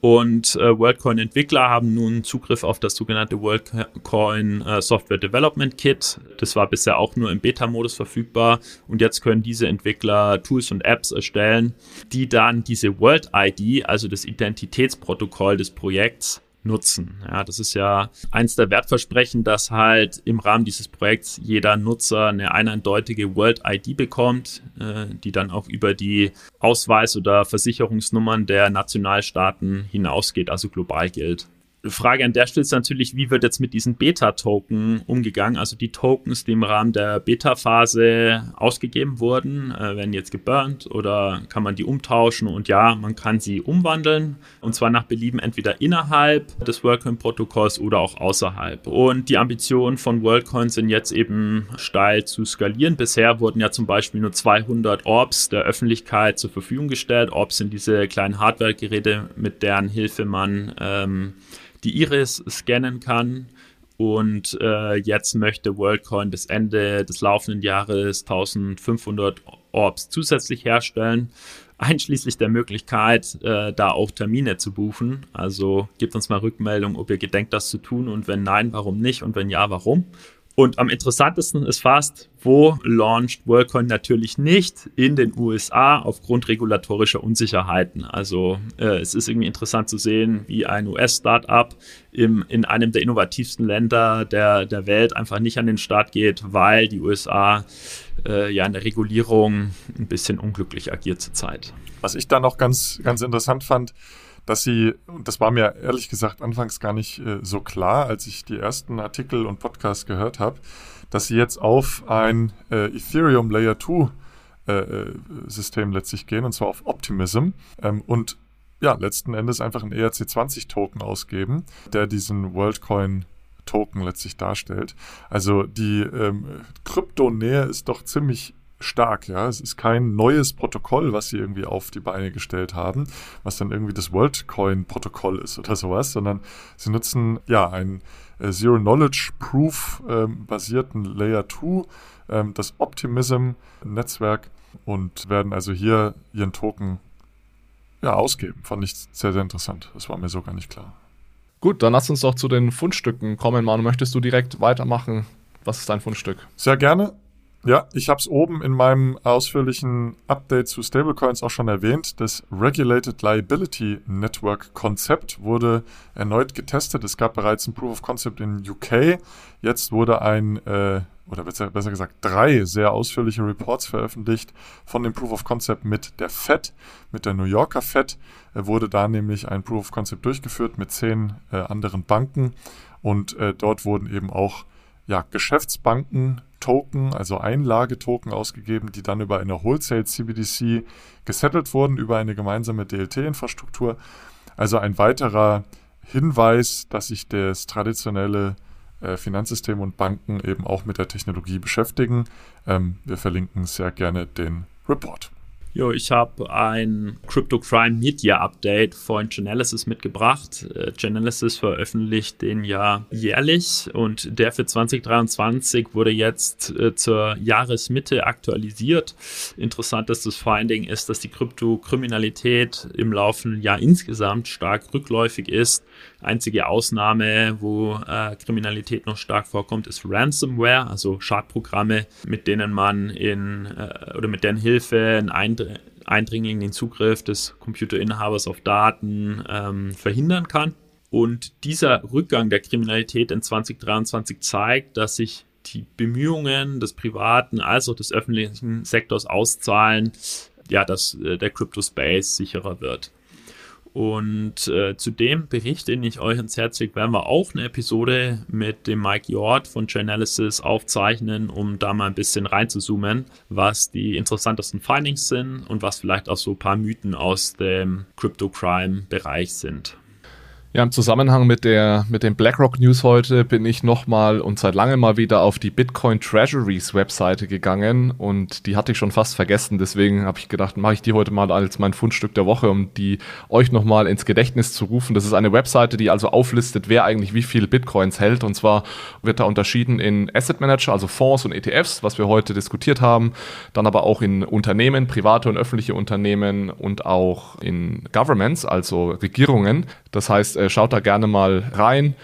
Und äh, WorldCoin-Entwickler haben nun Zugriff auf das sogenannte WorldCoin äh, Software Development Kit. Das war bisher auch nur im Beta-Modus verfügbar. Und jetzt können diese Entwickler Tools und Apps erstellen, die dann diese World ID, also das Identitätsprotokoll des Projekts, nutzen. Ja, das ist ja eins der Wertversprechen, dass halt im Rahmen dieses Projekts jeder Nutzer eine eindeutige World ID bekommt, äh, die dann auch über die Ausweis- oder Versicherungsnummern der Nationalstaaten hinausgeht, also global gilt. Frage an der Stelle ist natürlich, wie wird jetzt mit diesen Beta-Token umgegangen? Also die Tokens, die im Rahmen der Beta-Phase ausgegeben wurden, äh, werden jetzt geburnt oder kann man die umtauschen? Und ja, man kann sie umwandeln und zwar nach Belieben entweder innerhalb des WorldCoin-Protokolls oder auch außerhalb. Und die Ambitionen von WorldCoin sind jetzt eben steil zu skalieren. Bisher wurden ja zum Beispiel nur 200 Orbs der Öffentlichkeit zur Verfügung gestellt. Orbs sind diese kleinen Hardware-Geräte, mit deren Hilfe man ähm, die Iris scannen kann. Und äh, jetzt möchte WorldCoin bis Ende des laufenden Jahres 1500 Orbs zusätzlich herstellen, einschließlich der Möglichkeit, äh, da auch Termine zu buchen. Also gebt uns mal Rückmeldung, ob ihr gedenkt, das zu tun und wenn nein, warum nicht und wenn ja, warum. Und am interessantesten ist fast, wo launcht WorldCoin natürlich nicht in den USA aufgrund regulatorischer Unsicherheiten. Also äh, es ist irgendwie interessant zu sehen, wie ein US-Startup in einem der innovativsten Länder der, der Welt einfach nicht an den Start geht, weil die USA äh, ja in der Regulierung ein bisschen unglücklich agiert zurzeit. Was ich da noch ganz, ganz interessant fand, dass sie, und das war mir ehrlich gesagt anfangs gar nicht äh, so klar, als ich die ersten Artikel und Podcasts gehört habe, dass sie jetzt auf ein äh, Ethereum Layer 2 äh, äh, System letztlich gehen, und zwar auf Optimism. Ähm, und ja, letzten Endes einfach einen ERC20-Token ausgeben, der diesen WorldCoin Token letztlich darstellt. Also die ähm, Kryptonähe ist doch ziemlich stark, ja. Es ist kein neues Protokoll, was sie irgendwie auf die Beine gestellt haben, was dann irgendwie das WorldCoin-Protokoll ist oder sowas, sondern sie nutzen ja ein äh, Zero-Knowledge-Proof ähm, basierten Layer 2, ähm, das Optimism-Netzwerk und werden also hier ihren Token ja, ausgeben. Fand ich sehr, sehr interessant. Das war mir so gar nicht klar. Gut, dann lass uns doch zu den Fundstücken kommen. Manu, möchtest du direkt weitermachen? Was ist dein Fundstück? Sehr gerne. Ja, ich habe es oben in meinem ausführlichen Update zu Stablecoins auch schon erwähnt. Das Regulated Liability Network Konzept wurde erneut getestet. Es gab bereits ein Proof of Concept in UK. Jetzt wurde ein, äh, oder besser, gesagt, drei sehr ausführliche Reports veröffentlicht von dem Proof of Concept mit der Fed, mit der New Yorker Fed. Äh, wurde da nämlich ein Proof of Concept durchgeführt mit zehn äh, anderen Banken. Und äh, dort wurden eben auch ja, Geschäftsbanken Token, also Einlagetoken ausgegeben, die dann über eine Wholesale CBDC gesettelt wurden, über eine gemeinsame DLT-Infrastruktur. Also ein weiterer Hinweis, dass sich das traditionelle äh, Finanzsystem und Banken eben auch mit der Technologie beschäftigen. Ähm, wir verlinken sehr gerne den Report. Jo, ich habe ein Crypto Crime Media Update von Chainalysis mitgebracht. Äh, Chainalysis veröffentlicht den ja jährlich und der für 2023 wurde jetzt äh, zur Jahresmitte aktualisiert. Interessantes Finding ist, dass die Kryptokriminalität im laufenden Jahr insgesamt stark rückläufig ist. Einzige Ausnahme, wo äh, Kriminalität noch stark vorkommt, ist Ransomware, also Schadprogramme, mit denen man in äh, oder mit deren Hilfe ein Eindringling den Zugriff des Computerinhabers auf Daten ähm, verhindern kann. Und dieser Rückgang der Kriminalität in 2023 zeigt, dass sich die Bemühungen des privaten als auch des öffentlichen Sektors auszahlen, ja, dass äh, der Crypto Space sicherer wird. Und äh, zu dem Bericht, den ich euch ans Herz lege, werden wir auch eine Episode mit dem Mike Yord von Chainalysis aufzeichnen, um da mal ein bisschen reinzuzoomen, was die interessantesten Findings sind und was vielleicht auch so ein paar Mythen aus dem Crypto-Crime-Bereich sind. Ja, im Zusammenhang mit der mit den BlackRock News heute bin ich nochmal und seit langem mal wieder auf die Bitcoin Treasuries Webseite gegangen und die hatte ich schon fast vergessen. Deswegen habe ich gedacht, mache ich die heute mal als mein Fundstück der Woche, um die euch nochmal ins Gedächtnis zu rufen. Das ist eine Webseite, die also auflistet, wer eigentlich wie viel Bitcoins hält. Und zwar wird da unterschieden in Asset Manager, also Fonds und ETFs, was wir heute diskutiert haben. Dann aber auch in Unternehmen, private und öffentliche Unternehmen und auch in Governments, also Regierungen. Das heißt, äh, schaut da gerne mal rein.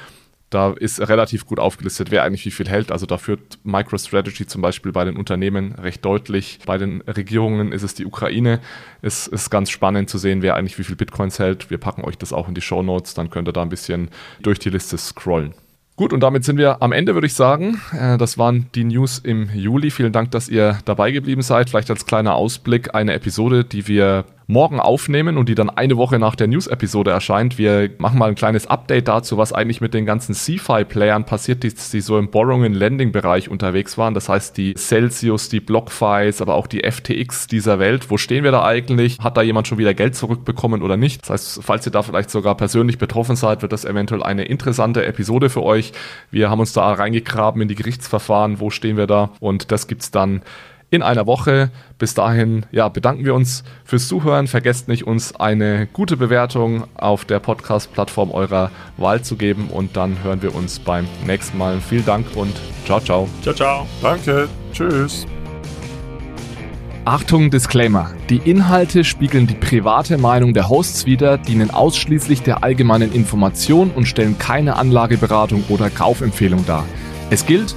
Da ist relativ gut aufgelistet, wer eigentlich wie viel hält. Also da führt MicroStrategy zum Beispiel bei den Unternehmen recht deutlich. Bei den Regierungen ist es die Ukraine. Es ist ganz spannend zu sehen, wer eigentlich wie viel Bitcoins hält. Wir packen euch das auch in die Show Notes, dann könnt ihr da ein bisschen durch die Liste scrollen. Gut, und damit sind wir am Ende, würde ich sagen. Äh, das waren die News im Juli. Vielen Dank, dass ihr dabei geblieben seid. Vielleicht als kleiner Ausblick eine Episode, die wir morgen aufnehmen und die dann eine Woche nach der News-Episode erscheint. Wir machen mal ein kleines Update dazu, was eigentlich mit den ganzen CFI-Playern passiert, die, die so im Borrowing-Lending-Bereich unterwegs waren. Das heißt, die Celsius, die BlockFis, aber auch die FTX dieser Welt. Wo stehen wir da eigentlich? Hat da jemand schon wieder Geld zurückbekommen oder nicht? Das heißt, falls ihr da vielleicht sogar persönlich betroffen seid, wird das eventuell eine interessante Episode für euch. Wir haben uns da reingegraben in die Gerichtsverfahren. Wo stehen wir da? Und das gibt's dann in einer Woche. Bis dahin, ja, bedanken wir uns fürs Zuhören. Vergesst nicht, uns eine gute Bewertung auf der Podcast-Plattform eurer Wahl zu geben und dann hören wir uns beim nächsten Mal. Vielen Dank und ciao, ciao. Ciao, ciao. Danke. Tschüss. Achtung, Disclaimer. Die Inhalte spiegeln die private Meinung der Hosts wider, dienen ausschließlich der allgemeinen Information und stellen keine Anlageberatung oder Kaufempfehlung dar. Es gilt,